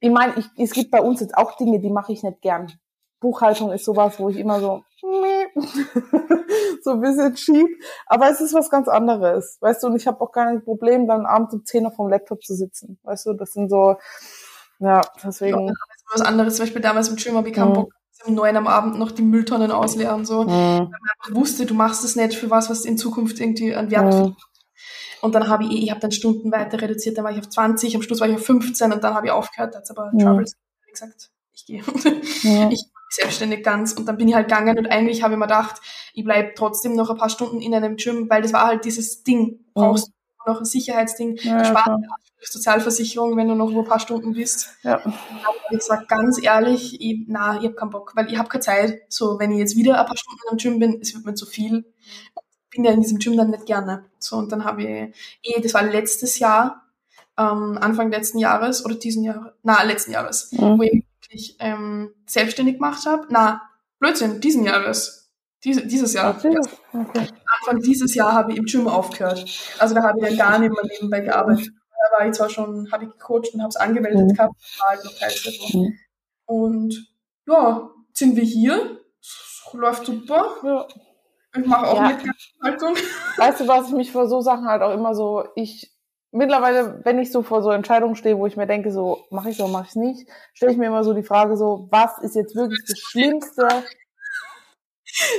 ich meine, es gibt bei uns jetzt auch Dinge, die mache ich nicht gern. Buchhaltung ist sowas, wo ich immer so, so ein bisschen cheap, aber es ist was ganz anderes, weißt du, und ich habe auch gar nicht Problem, dann abends um 10 Uhr vom Laptop zu sitzen, weißt du, das sind so, ja, deswegen. Ja, was anderes, zum Beispiel damals mit wie keinen Bock um neun am Abend noch die Mülltonnen ausleeren, so. Mhm. Weil man einfach wusste, du machst es nicht für was, was in Zukunft irgendwie an Wert mhm. Und dann habe ich, ich habe dann Stunden weiter reduziert, dann war ich auf 20, am Schluss war ich auf 15 und dann habe ich aufgehört, da hat aber mhm. Troubles gesagt, ich gehe. Ja. Ich selbstständig ganz und dann bin ich halt gegangen und eigentlich habe ich mir gedacht, ich bleib trotzdem noch ein paar Stunden in einem Gym, weil das war halt dieses Ding, brauchst noch ein Sicherheitsding, ja, ja, Sozialversicherung, wenn du noch ein paar Stunden bist. Ja. Ich sag ganz ehrlich, ich, na, ich habe keinen Bock, weil ich habe keine Zeit. So, wenn ich jetzt wieder ein paar Stunden im Gym bin, es wird mir zu viel. Ich bin ja in diesem Gym dann nicht gerne. So, und dann habe ich, eh, das war letztes Jahr, ähm, Anfang letzten Jahres oder diesen Jahr, na, letzten Jahres, mhm. wo ich wirklich ähm, selbstständig gemacht habe. Na, Blödsinn, diesen Jahres. Diese, dieses Jahr. Okay. Okay. Anfang dieses Jahr habe ich im Gym aufgehört. Also da habe ich dann gar nicht mehr nebenbei gearbeitet da war ich zwar schon, habe ich gecoacht und habe es angemeldet mhm. gehabt, war halt noch Teilzeit. Mhm. Und ja, sind wir hier. Läuft super. Ja. Ich mache auch ja. Mithaltung. Weißt du, was ich mich vor so Sachen halt auch immer so, ich mittlerweile, wenn ich so vor so Entscheidungen stehe, wo ich mir denke, so mache ich so, mache ich nicht, stelle ich mir immer so die Frage so, was ist jetzt wirklich das Schlimmste,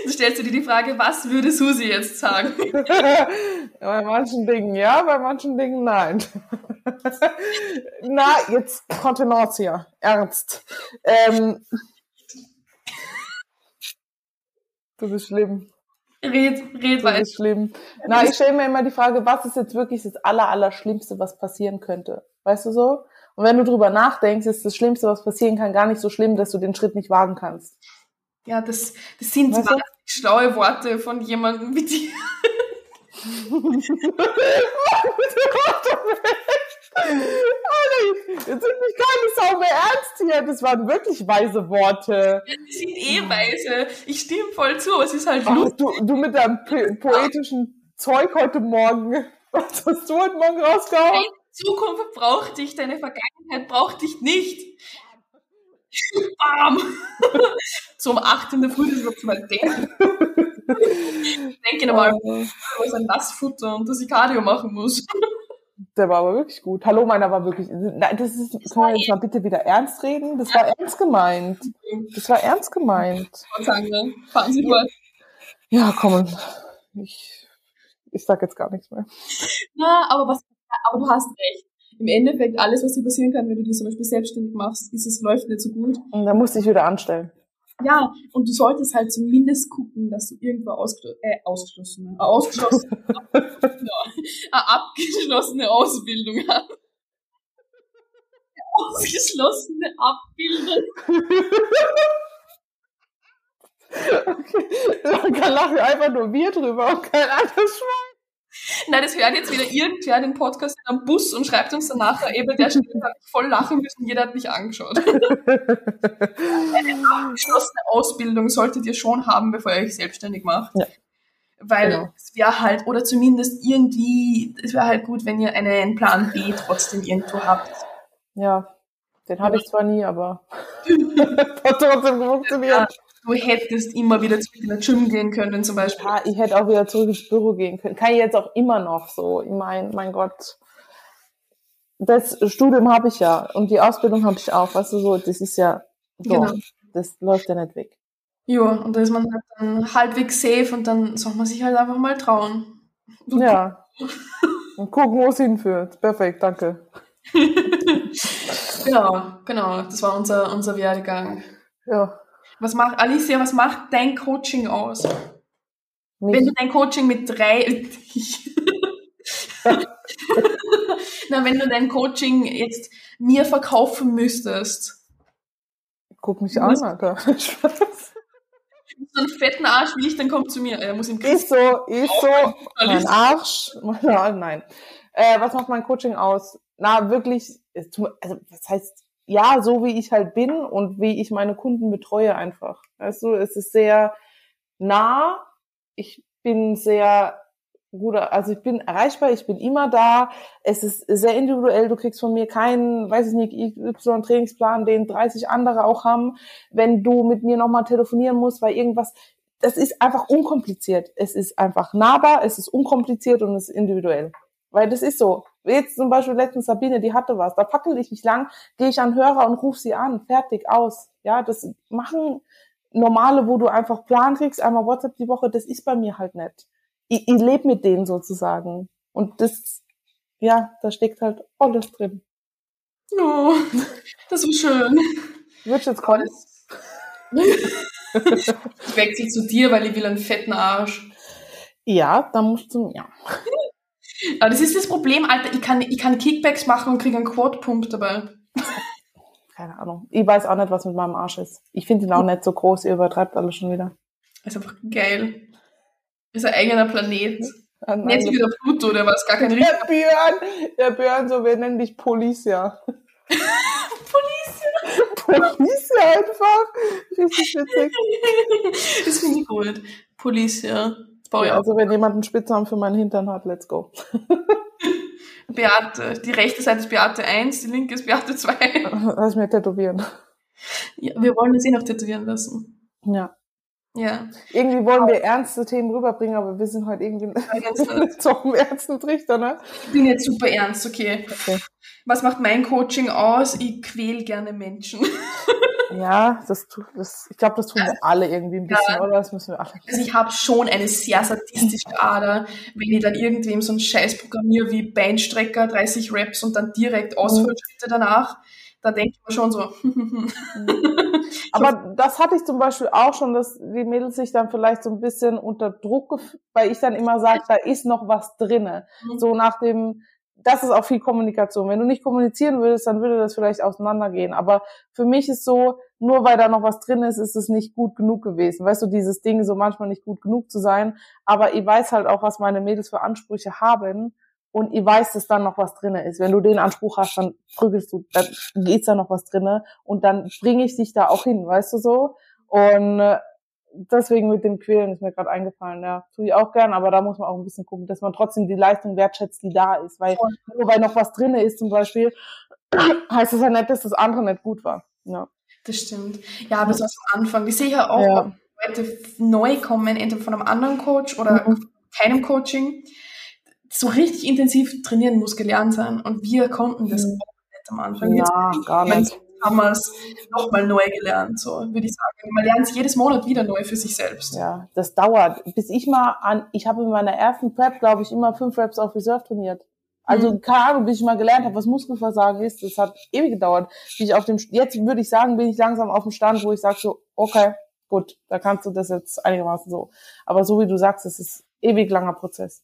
Du stellst dir die Frage, was würde Susi jetzt sagen? bei manchen Dingen ja, bei manchen Dingen nein. Na, jetzt Kontenantia. Ernst. Ähm, du bist schlimm. Red, red weiter. Du bist schlimm. Na, ich stelle mir immer die Frage, was ist jetzt wirklich das aller, aller Schlimmste, was passieren könnte? Weißt du so? Und wenn du drüber nachdenkst, ist das Schlimmste, was passieren kann, gar nicht so schlimm, dass du den Schritt nicht wagen kannst. Ja, das, das sind weißt wahnsinnig schlaue Worte von jemandem wie dir. Alter, jetzt sind mich keine Sau mehr ernst hier. Das waren wirklich weise Worte. Die sind eh weise. Ich stimme voll zu, es ist halt Ach, lustig. Du, du mit deinem poetischen Zeug heute Morgen. Was hast du heute Morgen rausgehauen? Deine Zukunft braucht dich, deine Vergangenheit braucht dich nicht. Bam! So um 8 in der Früh, das wird mal denken. ich denke nochmal, was ein Nassfutter und dass ich Cardio machen muss. Der war aber wirklich gut. Hallo, meiner war wirklich. Nein, das ist, können wir jetzt mal bitte wieder ernst reden? Das war ernst gemeint. Das war ernst gemeint. Fahren Sie fort. Ja, komm. Ich, ich sag jetzt gar nichts mehr. Ja, aber was, aber du hast recht im Endeffekt alles, was dir passieren kann, wenn du dich zum Beispiel selbstständig machst, ist es läuft nicht so gut. Und dann musst du dich wieder anstellen. Ja, und du solltest halt zumindest gucken, dass du irgendwo ausgeschl äh, ausgeschlossene, äh, ausgeschlossene, eine abgeschlossene Ausbildung hast. Ausgeschlossene Abbildung. okay. Da lachen einfach nur wir drüber und kein anderes Schwein. Nein, das hört jetzt wieder irgendwer den Podcast in einem Bus und schreibt uns danach, eben der Stelle hat voll lachen müssen, jeder hat mich angeschaut. Eine abgeschlossene Ausbildung solltet ihr schon haben, bevor ihr euch selbstständig macht. Ja. Weil genau. es wäre halt, oder zumindest irgendwie, es wäre halt gut, wenn ihr einen Plan B trotzdem irgendwo habt. Ja, den habe ich zwar nie, aber hat trotzdem funktioniert. Ja du hättest immer wieder zurück in den Gym gehen können zum Beispiel. Ja, ich hätte auch wieder zurück ins Büro gehen können. Kann ich jetzt auch immer noch so. Ich meine, mein Gott. Das Studium habe ich ja und die Ausbildung habe ich auch. Weißt du, so, das ist ja, so, genau. das läuft ja nicht weg. Ja, und da ist man halt dann halbwegs safe und dann soll man sich halt einfach mal trauen. Ja. und gucken, wo es hinführt. Perfekt, danke. genau, genau. Das war unser, unser Werdegang. Ja. Was macht, Alicia, was macht dein Coaching aus? Mich. Wenn du dein Coaching mit drei, na, wenn du dein Coaching jetzt mir verkaufen müsstest. Guck mich an, Alter. so einen fetten Arsch wie ich, dann kommt zu mir. Er muss im Ist so, ist so. Mein Arsch. Nein. Äh, was macht mein Coaching aus? Na, wirklich, also, was heißt ja, so wie ich halt bin und wie ich meine Kunden betreue einfach. Du, es ist sehr nah. Ich bin sehr gut, also ich bin erreichbar, ich bin immer da. Es ist sehr individuell. Du kriegst von mir keinen, weiß ich nicht, Y Trainingsplan, den 30 andere auch haben. Wenn du mit mir nochmal telefonieren musst, weil irgendwas, das ist einfach unkompliziert. Es ist einfach nahbar, es ist unkompliziert und es ist individuell. Weil das ist so. Jetzt zum Beispiel letztens Sabine, die hatte was. Da fackel ich mich lang, gehe ich an Hörer und ruf sie an. Fertig, aus. Ja, das machen normale, wo du einfach Plan kriegst, einmal WhatsApp die Woche, das ist bei mir halt nicht. Ich, ich lebe mit denen sozusagen. Und das, ja, da steckt halt alles drin. Oh, das ist schön. Wird jetzt kommen? ich wechsle zu dir, weil ich will einen fetten Arsch. Ja, dann musst du, ja. Aber das ist das Problem, Alter. Ich kann, ich kann Kickbacks machen und kriege einen Quad-Pump dabei. Keine Ahnung. Ich weiß auch nicht, was mit meinem Arsch ist. Ich finde ihn auch nicht so groß. Ihr übertreibt alles schon wieder. Ist einfach geil. Ist ein eigener Planet. Ein wie der Pluto, der war gar kein Der Björn, der Björn, so, wir nennen dich Policia. Policia. Policia einfach. Richtig witzig. Das finde ich gut. Policia. Ja, also wenn jemand einen Spitznamen für meinen Hintern hat, let's go. Beate. Die rechte Seite ist Beate 1, die linke ist Beate 2. Lass mir tätowieren. Ja, wir wollen uns eh noch tätowieren lassen. Ja. Ja. Irgendwie wollen wir ernste Themen rüberbringen, aber wir sind heute irgendwie nicht so im ernsten Trichter, ne? Ich bin jetzt super ernst, okay. okay. Was macht mein Coaching aus? Ich quäl gerne Menschen. Ja, das, tut, das ich glaube, das tun wir alle irgendwie ein bisschen, ja. oder? Das müssen wir alle. Also ich habe schon eine sehr sadistische Ader, wenn ich dann irgendwem so einen Scheiß programmiere wie Beinstrecker, 30 Raps und dann direkt mhm. Ausfallschritte danach, dann denke ich mir schon so. Aber das hatte ich zum Beispiel auch schon, dass die Mädels sich dann vielleicht so ein bisschen unter Druck, weil ich dann immer sage, da ist noch was drinne. Mhm. So nach dem, das ist auch viel Kommunikation. Wenn du nicht kommunizieren würdest, dann würde das vielleicht auseinandergehen. Aber für mich ist so, nur weil da noch was drin ist, ist es nicht gut genug gewesen. Weißt du, dieses Ding, so manchmal nicht gut genug zu sein. Aber ich weiß halt auch, was meine Mädels für Ansprüche haben. Und ich weiß, dass dann noch was drinne ist. Wenn du den Anspruch hast, dann prügelst du, dann geht's da noch was drinne. Und dann bringe ich dich da auch hin, weißt du so? Und äh, deswegen mit dem Quälen ist mir gerade eingefallen, ja. Tue ich auch gern, aber da muss man auch ein bisschen gucken, dass man trotzdem die Leistung wertschätzt, die da ist. Weil nur weil noch was drinne ist zum Beispiel, heißt das ja nicht, dass das andere nicht gut war. Ja. Das stimmt. Ja, aber so am Anfang. Ich sehe ja auch, ja. Leute neu kommen, entweder von einem anderen Coach oder mhm. keinem Coaching. So richtig intensiv trainieren muss gelernt sein. Und wir konnten das mhm. auch nicht am Anfang. Ja, Jetzt gar nicht haben wir es nochmal neu gelernt, so würde ich sagen. Man lernt es jedes Monat wieder neu für sich selbst. Ja, das dauert. Bis ich mal an, ich habe in meiner ersten Prep, glaube ich, immer fünf Reps auf Reserve trainiert. Also mhm. keine Ahnung, bis ich mal gelernt habe, was Muskelversagen ist, das hat ewig gedauert. Wie ich auf dem, jetzt würde ich sagen, bin ich langsam auf dem Stand, wo ich sage so, okay, gut, da kannst du das jetzt einigermaßen so. Aber so wie du sagst, es ist ewig langer Prozess.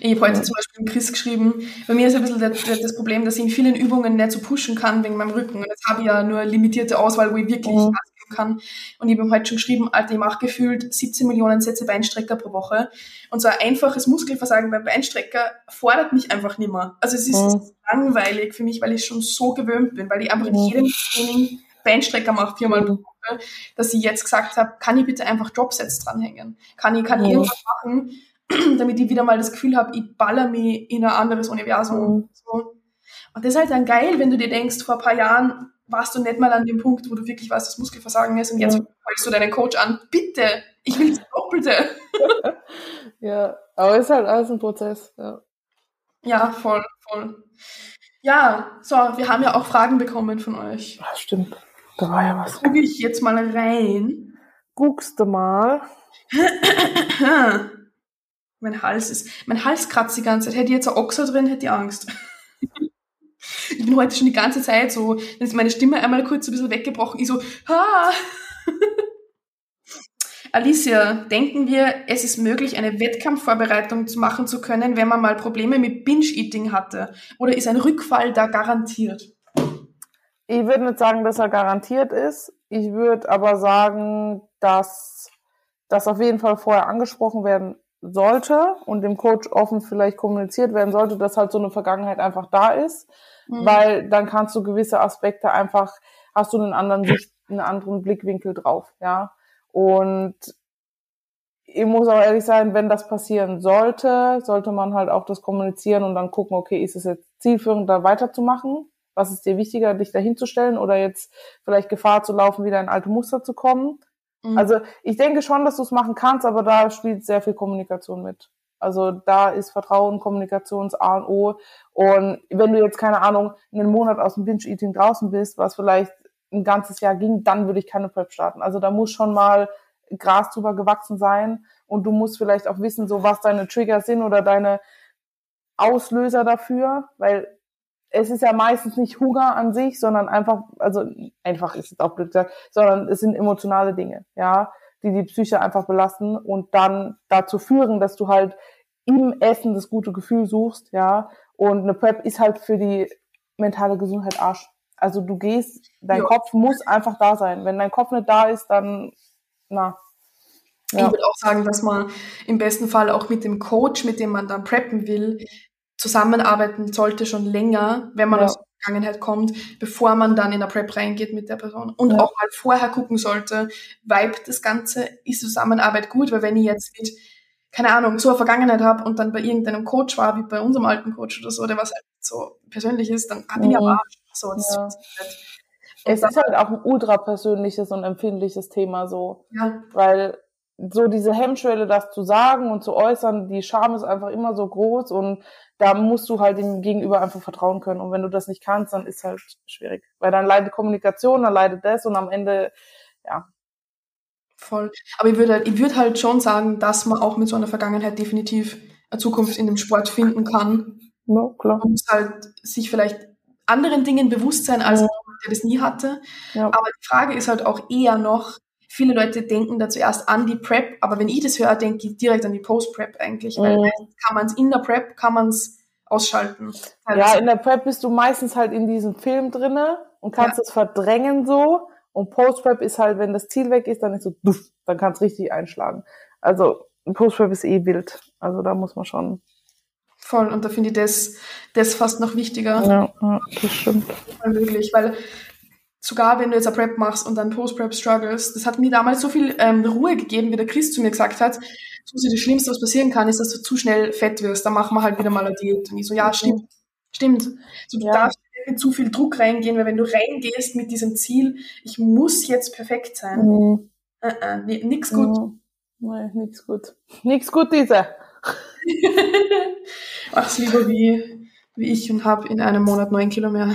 Ich habe heute zum Beispiel mit Chris geschrieben, bei mir ist ein bisschen das, das, Problem, dass ich in vielen Übungen nicht so pushen kann wegen meinem Rücken. Und jetzt habe ich ja nur limitierte Auswahl, wo ich wirklich mhm. Gas geben kann. Und ich habe heute schon geschrieben, Alter, ich mache gefühlt 17 Millionen Sätze Beinstrecker pro Woche. Und so ein einfaches Muskelversagen beim Beinstrecker fordert mich einfach nicht mehr. Also es ist mhm. langweilig für mich, weil ich schon so gewöhnt bin, weil ich einfach in jedem Training Beinstrecker mache, viermal pro. Woche, dass ich jetzt gesagt habe, kann ich bitte einfach Dropsets dranhängen? Kann ich, kann ich irgendwas machen? damit ich wieder mal das Gefühl habe, ich baller mich in ein anderes Universum. Mhm. So. Und das ist halt dann geil, wenn du dir denkst, vor ein paar Jahren warst du nicht mal an dem Punkt, wo du wirklich weißt, dass Muskelversagen ist und jetzt mhm. du deinen Coach an, bitte, ich will das Doppelte. ja, aber es ist halt alles ein Prozess. Ja. ja, voll, voll. Ja, so, wir haben ja auch Fragen bekommen von euch. Ja, stimmt. Da war ja was. Gucke ich jetzt mal rein. Guckst du mal. Mein Hals ist, mein Hals kratzt die ganze Zeit. Hätte ich jetzt ein Ochser drin, hätte ich Angst. ich bin heute schon die ganze Zeit so, dann ist meine Stimme einmal kurz ein bisschen weggebrochen. Ich so, ha! Alicia, denken wir, es ist möglich, eine Wettkampfvorbereitung machen zu können, wenn man mal Probleme mit Binge-Eating hatte? Oder ist ein Rückfall da garantiert? Ich würde nicht sagen, dass er garantiert ist. Ich würde aber sagen, dass das auf jeden Fall vorher angesprochen werden sollte und dem Coach offen vielleicht kommuniziert werden sollte, dass halt so eine Vergangenheit einfach da ist, mhm. weil dann kannst du gewisse Aspekte einfach, hast du einen anderen Sicht, einen anderen Blickwinkel drauf, ja. Und ich muss auch ehrlich sein, wenn das passieren sollte, sollte man halt auch das kommunizieren und dann gucken, okay, ist es jetzt zielführend, da weiterzumachen? Was ist dir wichtiger, dich dahinzustellen oder jetzt vielleicht Gefahr zu laufen, wieder in alte Muster zu kommen? Mhm. Also ich denke schon, dass du es machen kannst, aber da spielt sehr viel Kommunikation mit. Also da ist Vertrauen, Kommunikations A und O. Und wenn du jetzt, keine Ahnung, einen Monat aus dem Binge-Eating draußen bist, was vielleicht ein ganzes Jahr ging, dann würde ich keine Prep starten. Also da muss schon mal Gras drüber gewachsen sein und du musst vielleicht auch wissen, so was deine Trigger sind oder deine Auslöser dafür, weil es ist ja meistens nicht Hunger an sich, sondern einfach, also einfach ist es auch blöd gesagt, sondern es sind emotionale Dinge, ja, die die Psyche einfach belasten und dann dazu führen, dass du halt im Essen das gute Gefühl suchst, ja, und eine Prep ist halt für die mentale Gesundheit Arsch. Also du gehst, dein jo. Kopf muss einfach da sein. Wenn dein Kopf nicht da ist, dann, na. Ja. Ich würde auch sagen, dass man im besten Fall auch mit dem Coach, mit dem man dann preppen will, zusammenarbeiten sollte schon länger, wenn man ja. aus der Vergangenheit kommt, bevor man dann in der Prep reingeht mit der Person. Und ja. auch mal vorher gucken sollte, vibe das Ganze, ist Zusammenarbeit gut, weil wenn ich jetzt mit, keine Ahnung, so eine Vergangenheit habe und dann bei irgendeinem Coach war, wie bei unserem alten Coach oder so, der was halt so persönlich ist, dann bin ich am Arsch. So, das ja. Es ist halt auch ein ultra persönliches und empfindliches Thema so. Ja. Weil so diese Hemmschwelle, das zu sagen und zu äußern, die Scham ist einfach immer so groß und da musst du halt dem Gegenüber einfach vertrauen können. Und wenn du das nicht kannst, dann ist halt schwierig. Weil dann leidet Kommunikation, dann leidet das und am Ende, ja. Voll. Aber ich würde halt, ich würde halt schon sagen, dass man auch mit so einer Vergangenheit definitiv eine Zukunft in dem Sport finden kann. Ja, klar. Und halt sich vielleicht anderen Dingen bewusst sein, als ja. der das nie hatte. Ja. Aber die Frage ist halt auch eher noch, viele Leute denken da zuerst an die Prep, aber wenn ich das höre, denke ich direkt an die Post-Prep eigentlich, weil mhm. kann man es in der Prep, kann man es ausschalten. Ja, in der Prep bist du meistens halt in diesem Film drinne und kannst es verdrängen so und Post-Prep ist halt, wenn das Ziel weg ist, dann ist so, duff, dann kannst richtig einschlagen. Also Post-Prep ist eh wild, also da muss man schon Voll, und da finde ich das, das fast noch wichtiger. Ja, ja das stimmt. Weil sogar wenn du jetzt eine Prep machst und dann Post-Prep struggles, das hat mir damals so viel ähm, Ruhe gegeben, wie der Chris zu mir gesagt hat, Susi, das Schlimmste, was passieren kann, ist, dass du zu schnell fett wirst, dann machen wir halt wieder mal eine Diät. Und ich so, ja, stimmt, stimmt. So, du ja. darfst nicht zu viel Druck reingehen, weil wenn du reingehst mit diesem Ziel, ich muss jetzt perfekt sein, mhm. äh, äh, nix gut. Mhm. Nein, nix gut. Nix gut, diese. Ach, lieber wie, wie ich und habe in einem Monat neun Kilo mehr.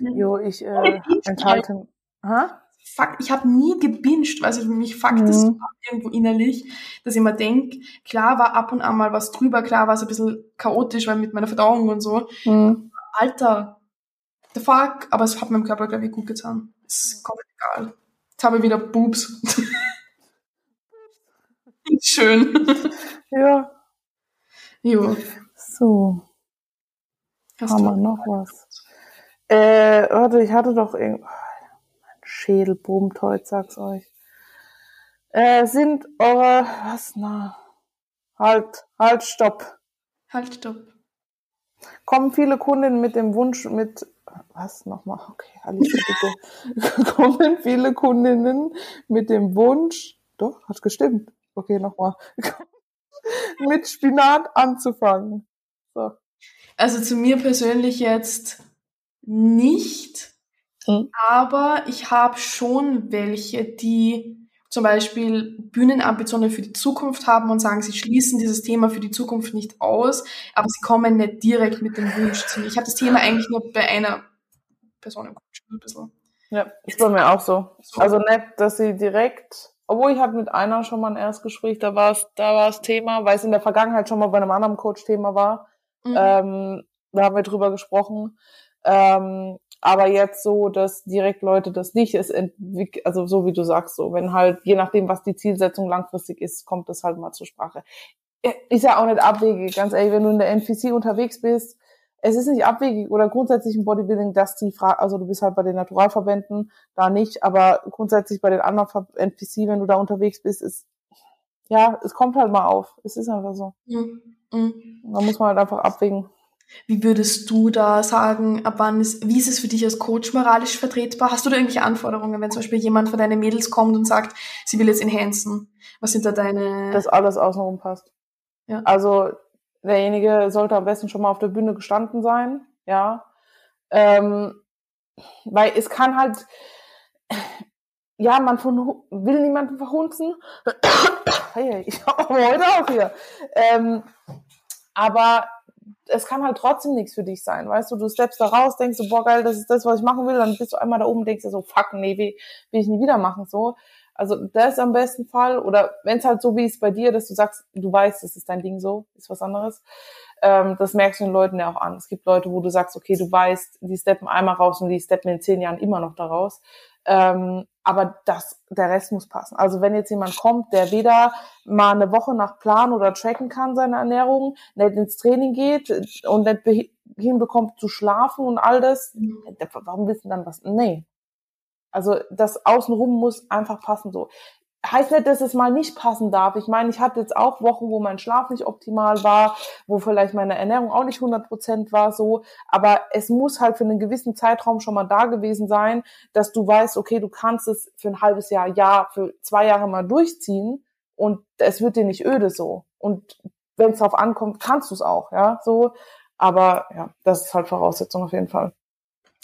Jo, ich äh, enthalte. Ha? fuck, ich habe nie gebinged, weil es für mich fuckt das Mhm. irgendwo innerlich, dass ich mir denk, klar war ab und an mal was drüber, klar war es ein bisschen chaotisch, weil mit meiner Verdauung und so. Mhm. Alter, the fuck, aber es hat meinem Körper, glaube ich, gut getan. Es ist komplett egal. Jetzt habe ich wieder Boobs. Schön. Ja. Jo. So, Hast haben wir noch was? Äh, warte, ich hatte doch irgend... Mein Schädel brummt heute, sag's euch. Äh, sind eure... Was, na... Halt, halt, stopp. Halt, stopp. Kommen viele Kundinnen mit dem Wunsch, mit... Was, nochmal? Okay, Alice, bitte. Kommen viele Kundinnen mit dem Wunsch... Doch, hat gestimmt. Okay, nochmal. mit Spinat anzufangen. So. Also zu mir persönlich jetzt nicht, Mhm. aber ich habe schon welche, die zum Beispiel Bühnenambitionen für die Zukunft haben und sagen, sie schließen dieses Thema für die Zukunft nicht aus, aber sie kommen nicht direkt mit dem Wunsch zu mir. Ich habe das Thema eigentlich nur bei einer Person im Coaching ein bisschen. Ja, ist bei mir auch so. So. Also nicht, dass sie direkt, obwohl ich hatte mit einer schon mal ein Erstgespräch, da war es, da war es Thema, weil es in der Vergangenheit schon mal bei einem anderen Coach Thema war. Mhm. Ähm, da haben wir drüber gesprochen. Ähm, aber jetzt so, dass direkt Leute das nicht ist, also so wie du sagst, so, wenn halt, je nachdem, was die Zielsetzung langfristig ist, kommt das halt mal zur Sprache. Ist ja auch nicht abwegig, ganz ehrlich, wenn du in der NPC unterwegs bist, es ist nicht abwegig oder grundsätzlich im Bodybuilding, dass die Frage, also du bist halt bei den Naturalverbänden, da nicht, aber grundsätzlich bei den anderen NPC, wenn du da unterwegs bist, ist, ja, es kommt halt mal auf. Es ist einfach so. Mhm. Mhm. Da muss man halt einfach abwägen. Wie würdest du da sagen, ab wann ist, wie ist es für dich als Coach moralisch vertretbar? Hast du da irgendwelche Anforderungen, wenn zum Beispiel jemand von deinen Mädels kommt und sagt, sie will jetzt enhancen? Was sind da deine... dass alles außenrum passt. Ja. Also derjenige sollte am besten schon mal auf der Bühne gestanden sein, ja. Ähm, weil es kann halt, ja, man von, will niemanden verhunzen. hey, ich habe heute auch hier. Ähm, aber es kann halt trotzdem nichts für dich sein, weißt du, du steppst da raus, denkst du, boah geil, das ist das, was ich machen will, dann bist du einmal da oben, denkst du so, fuck, nee, will, will ich nie wieder machen, so. Also das am besten Fall, oder wenn es halt so wie es bei dir, dass du sagst, du weißt, das ist dein Ding so, ist was anderes, ähm, das merkst du den Leuten ja auch an. Es gibt Leute, wo du sagst, okay, du weißt, die steppen einmal raus und die steppen in zehn Jahren immer noch da raus. Ähm, aber das, der Rest muss passen. Also wenn jetzt jemand kommt, der weder mal eine Woche nach Plan oder tracken kann seine Ernährung, nicht ins Training geht und nicht hinbekommt zu schlafen und all das, warum willst du dann was? Nee. Also das Außenrum muss einfach passen so. Heißt nicht, dass es mal nicht passen darf. Ich meine, ich hatte jetzt auch Wochen, wo mein Schlaf nicht optimal war, wo vielleicht meine Ernährung auch nicht 100% war so, aber es muss halt für einen gewissen Zeitraum schon mal da gewesen sein, dass du weißt, okay, du kannst es für ein halbes Jahr, Jahr, für zwei Jahre mal durchziehen und es wird dir nicht öde so. Und wenn es drauf ankommt, kannst du es auch, ja, so. Aber ja, das ist halt Voraussetzung auf jeden Fall.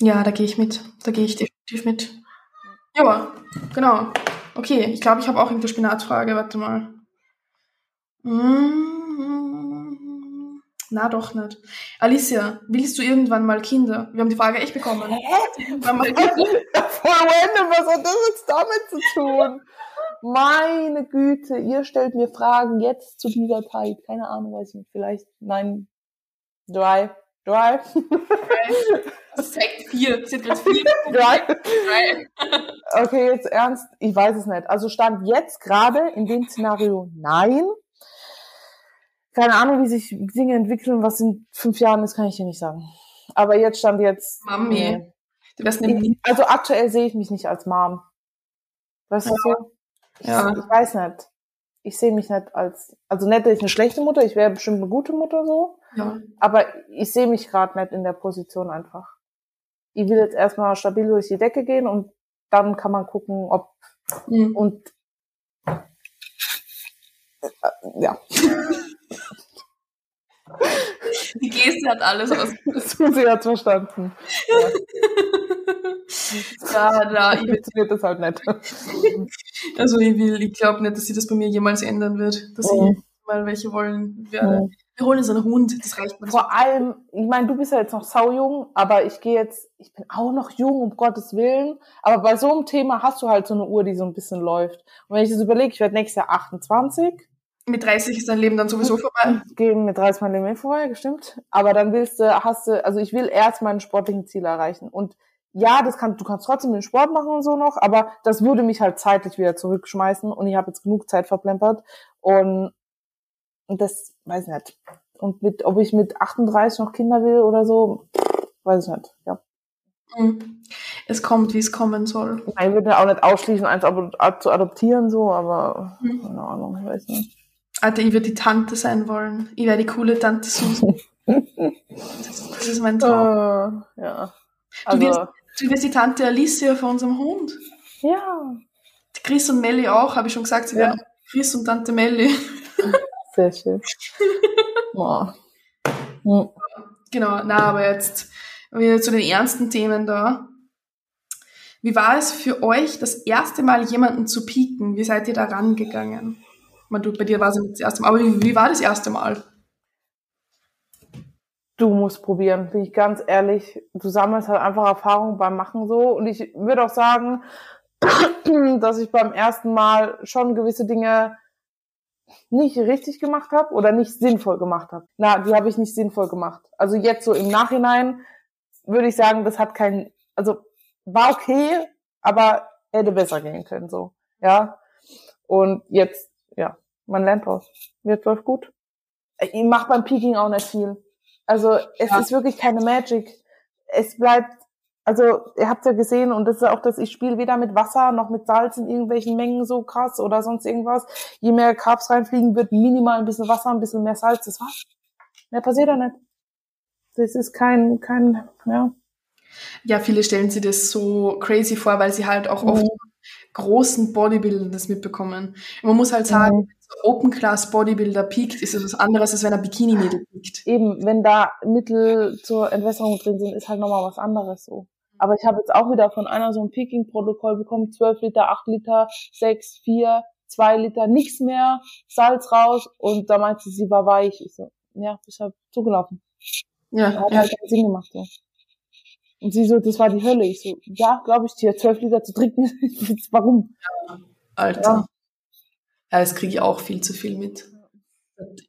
Ja, da gehe ich mit. Da gehe ich definitiv mit. Ja, genau. Okay, ich glaube, ich habe auch irgendeine Spinatfrage. Warte mal. Mm, Na doch nicht. Alicia, willst du irgendwann mal Kinder? Wir haben die Frage echt bekommen. Kinder? Voll random, was hat das jetzt damit zu tun? Meine Güte, ihr stellt mir Fragen jetzt zu dieser Zeit. Keine Ahnung, weiß ich nicht. Vielleicht, nein, drei, drei, Das zeigt vier. Sie hat gerade vier. drei. Drei. Okay, jetzt ernst, ich weiß es nicht. Also stand jetzt gerade in dem Szenario nein. Keine Ahnung, wie sich Dinge entwickeln, was in fünf Jahren ist, kann ich dir nicht sagen. Aber jetzt stand jetzt. Mami. nee. Du eine Ich, also aktuell sehe ich mich nicht als Mom. Weißt du so? Ich, Ja. ich weiß nicht. Ich sehe mich nicht als, also nicht, dass ich eine schlechte Mutter, ich wäre bestimmt eine gute Mutter so, ja. aber ich sehe mich gerade nicht in der Position einfach. Ich will jetzt erstmal stabil durch die Decke gehen und dann kann man gucken, ob Mhm. und äh, ja, Die Geste hat alles aus. Susi hat's verstanden. Ja, da, ich will, Funktioniert das halt nicht. also ich will, ich glaube nicht, dass sie das bei mir jemals ändern wird, dass Mhm. ich mal welche wollen werde. Mhm. Wir holen uns einen Hund, das reicht mir. Vor allem, ich meine, du bist ja jetzt noch saujung, aber ich gehe jetzt, ich bin auch noch jung, um Gottes Willen. Aber bei so einem Thema hast du halt so eine Uhr, die so ein bisschen läuft. Und wenn ich das überlege, ich werde nächstes Jahr 28. Mit 30 ist dein Leben dann sowieso vorbei. Gehen mit 30 mein Leben vorbei, gestimmt. Aber dann willst du, hast du, also ich will erst meine sportlichen Ziele erreichen. Und ja, das kann, du kannst trotzdem den Sport machen und so noch, aber das würde mich halt zeitlich wieder zurückschmeißen und ich habe jetzt genug Zeit verplempert und, und das weiß ich nicht. Und mit, ob ich mit 38 noch Kinder will oder so, weiß ich nicht, ja. Hm. Es kommt, wie es kommen soll. Ich würde auch nicht ausschließen, eins zu adoptieren, so, aber hm. keine Ahnung, ich weiß nicht. Alter, ich würde die Tante sein wollen. Ich wäre die coole Tante Susan. das, das, ist mein Traum. Uh, ja. Also, du wirst Du bist die Tante Alicia von unserem Hund. Ja. Chris und Melli auch, habe ich schon gesagt. Sie ja. werden Chris und Tante Melli. Sehr schön. wow. Mhm. Genau, na, aber jetzt wieder zu den ernsten Themen da. Wie war es für euch, das erste Mal jemanden zu pieken? Wie seid ihr da rangegangen? Man, du, bei dir war es nicht das erste Mal, aber wie, wie war das erste Mal? du musst probieren, bin ich ganz ehrlich. Du sammelst halt einfach Erfahrung beim Machen so. Und ich würde auch sagen, dass ich beim ersten Mal schon gewisse Dinge nicht richtig gemacht habe oder nicht sinnvoll gemacht habe. Na, die habe ich nicht sinnvoll gemacht. Also jetzt so im Nachhinein würde ich sagen, das hat keinen, also war okay, aber hätte besser gehen können, so, ja. Und jetzt, ja, man lernt draus. Jetzt läuft gut. Ich mache beim Peaking auch nicht viel. Also es ja. ist wirklich keine Magic. Es bleibt, also ihr habt ja gesehen und das ist auch das, ich spiele weder mit Wasser noch mit Salz in irgendwelchen Mengen so krass oder sonst irgendwas. Je mehr Carbs reinfliegen, wird minimal ein bisschen Wasser, ein bisschen mehr Salz, das war's. Mehr passiert da nicht. Das ist kein, kein, ja. Ja, viele stellen sich das so crazy vor, weil sie halt auch oft mhm. Großen Bodybuildern das mitbekommen. Und man muss halt sagen, mhm. Open Class Bodybuilder piekt, ist es was anderes, als wenn er Bikini-Mädel piekt. Eben, wenn da Mittel zur Entwässerung drin sind, ist halt nochmal was anderes so. Aber ich habe jetzt auch wieder von einer so ein Peaking-Protokoll bekommen, 12 Liter, 8 Liter, 6, 4, 2 Liter, nichts mehr, Salz raus und da meinte sie, sie war weich. Ich so, ja, ich habe zugelaufen. Ja. Hat ja. halt keinen Sinn gemacht so. Und sie so, das war die Hölle. Ich so, ja, glaube ich dir, 12 Liter zu trinken, warum? Ja, Alter. Ja. Ja, das kriege ich auch viel zu viel mit.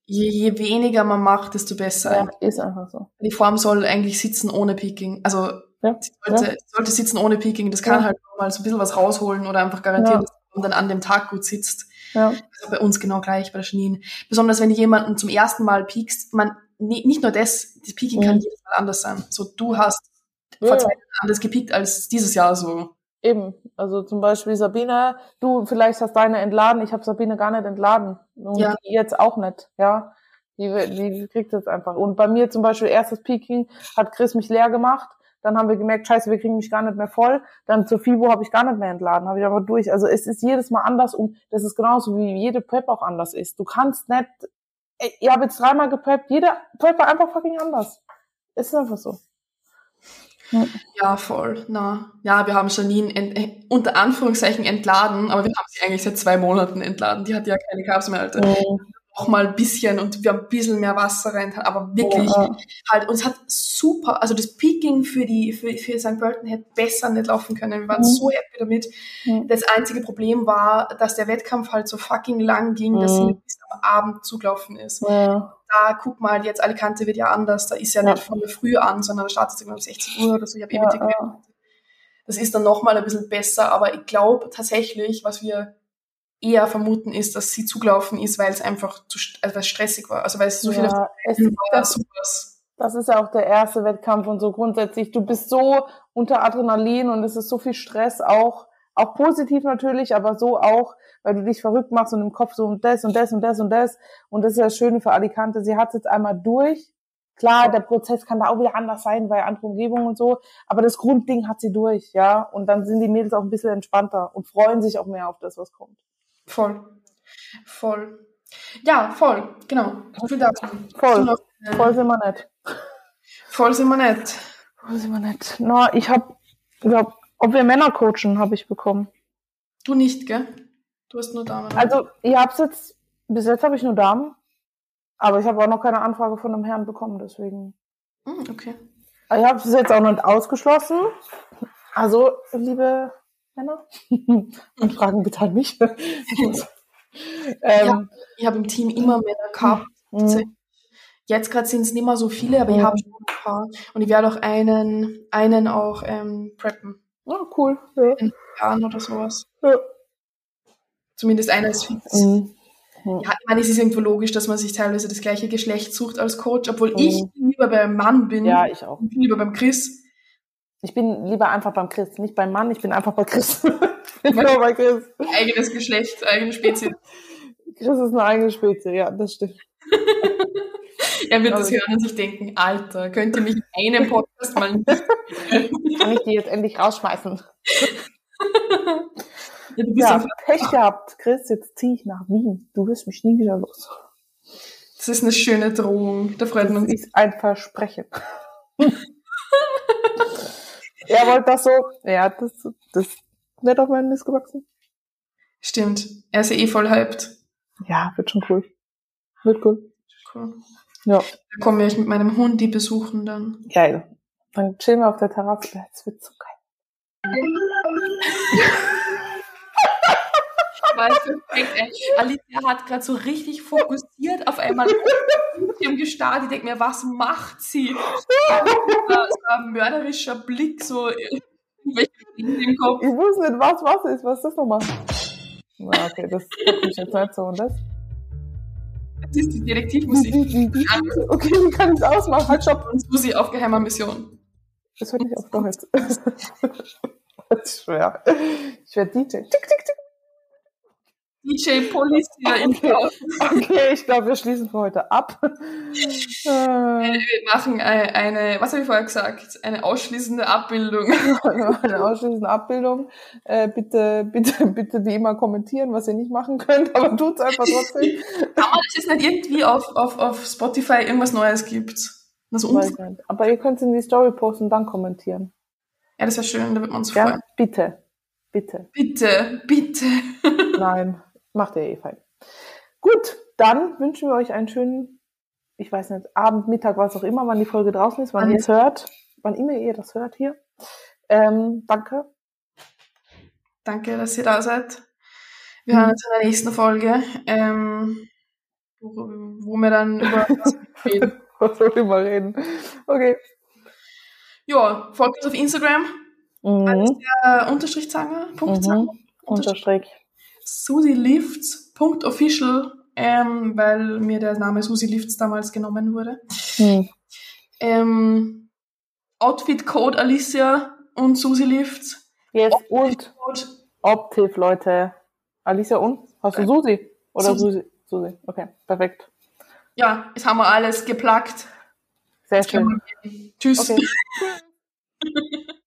Je, je weniger man macht, desto besser. Ja, ist einfach so. Die Form soll eigentlich sitzen ohne Peaking. Also ja, sie sollte, ja. sollte sitzen ohne Peaking. Das kann halt mal so ein bisschen was rausholen oder einfach garantieren, dass man dann an dem Tag gut sitzt. Ja. Also bei uns genau gleich, bei der Janine. Besonders wenn du jemanden zum ersten Mal piekst, man, nicht nur das, das Peaking mhm. kann jedes Mal anders sein. So, du hast vor zwei Jahren anders gepiekt als dieses Jahr so. Eben, also zum Beispiel Sabine, du vielleicht hast deine entladen, ich habe Sabine gar nicht entladen und ja. die jetzt auch nicht, ja. Die, die kriegt jetzt einfach. Und bei mir zum Beispiel erstes Peaking hat Chris mich leer gemacht. Dann haben wir gemerkt, scheiße, wir kriegen mich gar nicht mehr voll. Dann zur FIBO habe ich gar nicht mehr entladen, habe ich aber durch. Also es ist jedes Mal anders und das ist genauso wie jede Prep auch anders ist. Du kannst nicht, ich habe jetzt dreimal gepreppt, jeder Prep war einfach fucking anders. Es ist einfach so. Ja, voll. Na, ja, wir haben Janine ent, äh, unter Anführungszeichen entladen, aber wir haben sie eigentlich seit zwei Monaten entladen. Die hat ja keine Carbs mehr, Alter. Mhm. Noch mal ein bisschen und wir haben ein bisschen mehr Wasser rein, aber wirklich ja. halt, uns hat super, also das Peaking für die, für, für St. Pölten hätte besser nicht laufen können. Wir waren mhm. so happy damit. Mhm. Das einzige Problem war, dass der Wettkampf halt so fucking lang ging, dass sie mhm. bis am Abend zugelaufen ist. Ja da guck mal, jetzt Alicante wird ja anders, da ist ja, ja. nicht von der Früh an, sondern da startet es um 16 Uhr oder so. Ich habe ja, eh ja. Das ist dann nochmal ein bisschen besser, aber ich glaube tatsächlich, was wir eher vermuten, ist, dass sie zugelaufen ist, weil es einfach zu also stressig war. Also weil es so viele ja, es, war, sowas. Das ist ja auch der erste Wettkampf und so grundsätzlich. Du bist so unter Adrenalin und es ist so viel Stress auch, auch positiv natürlich, aber so auch, weil du dich verrückt machst und im Kopf so und das und das und das und das. Und das ist das Schöne für Alicante. Sie hat es jetzt einmal durch. Klar, der Prozess kann da auch wieder anders sein, weil andere Umgebung und so. Aber das Grundding hat sie durch, ja. Und dann sind die Mädels auch ein bisschen entspannter und freuen sich auch mehr auf das, was kommt. Voll. Voll. Ja, voll. Genau. Voll. Noch, äh, voll sind wir nett. Voll sind wir nett. Voll sind wir nett. Na, ich hab, glaub, ob wir Männer coachen, habe ich bekommen. Du nicht, gell? Du hast nur Damen. Also, ihr habt jetzt, bis jetzt habe ich nur Damen. Aber ich habe auch noch keine Anfrage von einem Herrn bekommen, deswegen. Hm, okay. Ich habe es jetzt auch noch nicht ausgeschlossen. Also, liebe Männer, Anfragen bitte an mich. ähm, ich habe im Team immer Männer gehabt. Mhm. Jetzt gerade sind es nicht mehr so viele, aber ich habe schon ein paar. Und ich werde auch einen, einen auch ähm, preppen. Oh, cool. Ja. In Jahren oder sowas. Ja. Zumindest einer ist fix. Mhm. Ja, ich meine, es ist irgendwo logisch, dass man sich teilweise das gleiche Geschlecht sucht als Coach, obwohl mhm. ich lieber beim Mann bin. Ja, ich auch. Ich bin lieber beim Chris. Ich bin lieber einfach beim Chris, nicht beim Mann, ich bin einfach bei Chris. ich bin bei Chris. Eigenes Geschlecht, eigene Spezies. Chris ist eine eigene Spezies, ja, das stimmt. er wird das hören und sich denken, Alter, könnt ihr mich in einem Podcast mal nicht Kann ich die jetzt endlich rausschmeißen? Ja, du bist ja, Pech gehabt, Chris, jetzt zieh ich nach Wien. Du wirst mich nie wieder los. Das ist eine schöne Drohung. Da freut man sich. Das ist ein Versprechen. er wollte das so, ja, das, das wäre doch mein Mist gewachsen. Stimmt. Er ist ja eh voll hyped. Ja, wird schon cool. Wird cool. Cool. Ja. Da komme ich mit meinem Hund die besuchen dann. Geil. Dann chillen wir auf der Terrasse. Das wird so geil. Weißt du, Alicia hat gerade so richtig fokussiert auf einmal im gestarrt. Ich denke mir, was macht sie? So ein mörderischer Blick, so im Kopf. Ich wusste nicht, was was ist. Was ist das nochmal? Na, okay, das hat mich jetzt nicht so. Und das? Das ist die Detektivmusik. okay, wie kann ich es ausmachen? Halt, stopp. Und Susi auf geheimer Mission. Das hört nicht auf, doch jetzt. das ist schwer. Ich werde DJ. Tick, tick, tick. DJ Police in okay. okay, ich glaube, wir schließen für heute ab. Äh, wir machen eine, was habe ich vorher gesagt? Eine ausschließende Abbildung. eine ausschließende Abbildung. Äh, bitte, bitte, bitte wie immer kommentieren, was ihr nicht machen könnt, aber tut's einfach trotzdem. Kann man jetzt nicht irgendwie auf, auf, auf Spotify irgendwas Neues gibt? Also aber ihr könnt es in die Story posten und dann kommentieren. Ja, das wäre schön, da wird man uns ja, freuen. Bitte. Bitte. Bitte, bitte. Nein. Macht ihr eh fein. Gut, dann wünschen wir euch einen schönen, ich weiß nicht, Abend, Mittag, was auch immer, wann die Folge draußen ist, wann ihr es hört, wann immer ihr das hört hier. Ähm, danke. Danke, dass ihr da seid. Wir mhm. hören uns in der nächsten Folge, ähm, wo, wo wir dann über was reden. was soll ich mal reden? Okay. Ja, folgt uns auf Instagram. Mhm. Alles der Unterstrichzanger. Punkt mhm. Unterstrich. SusiLifts.official, ähm, weil mir der Name Susi Lifts damals genommen wurde. Hm. Ähm, Outfit Code Alicia und Susi Lifts. Yes, und Optiv, Leute. Alicia und? Hast du Susi? Oder Susi? Susi. Okay, perfekt. Ja, jetzt haben wir alles geplagt. Sehr schön. Tschüss. Okay.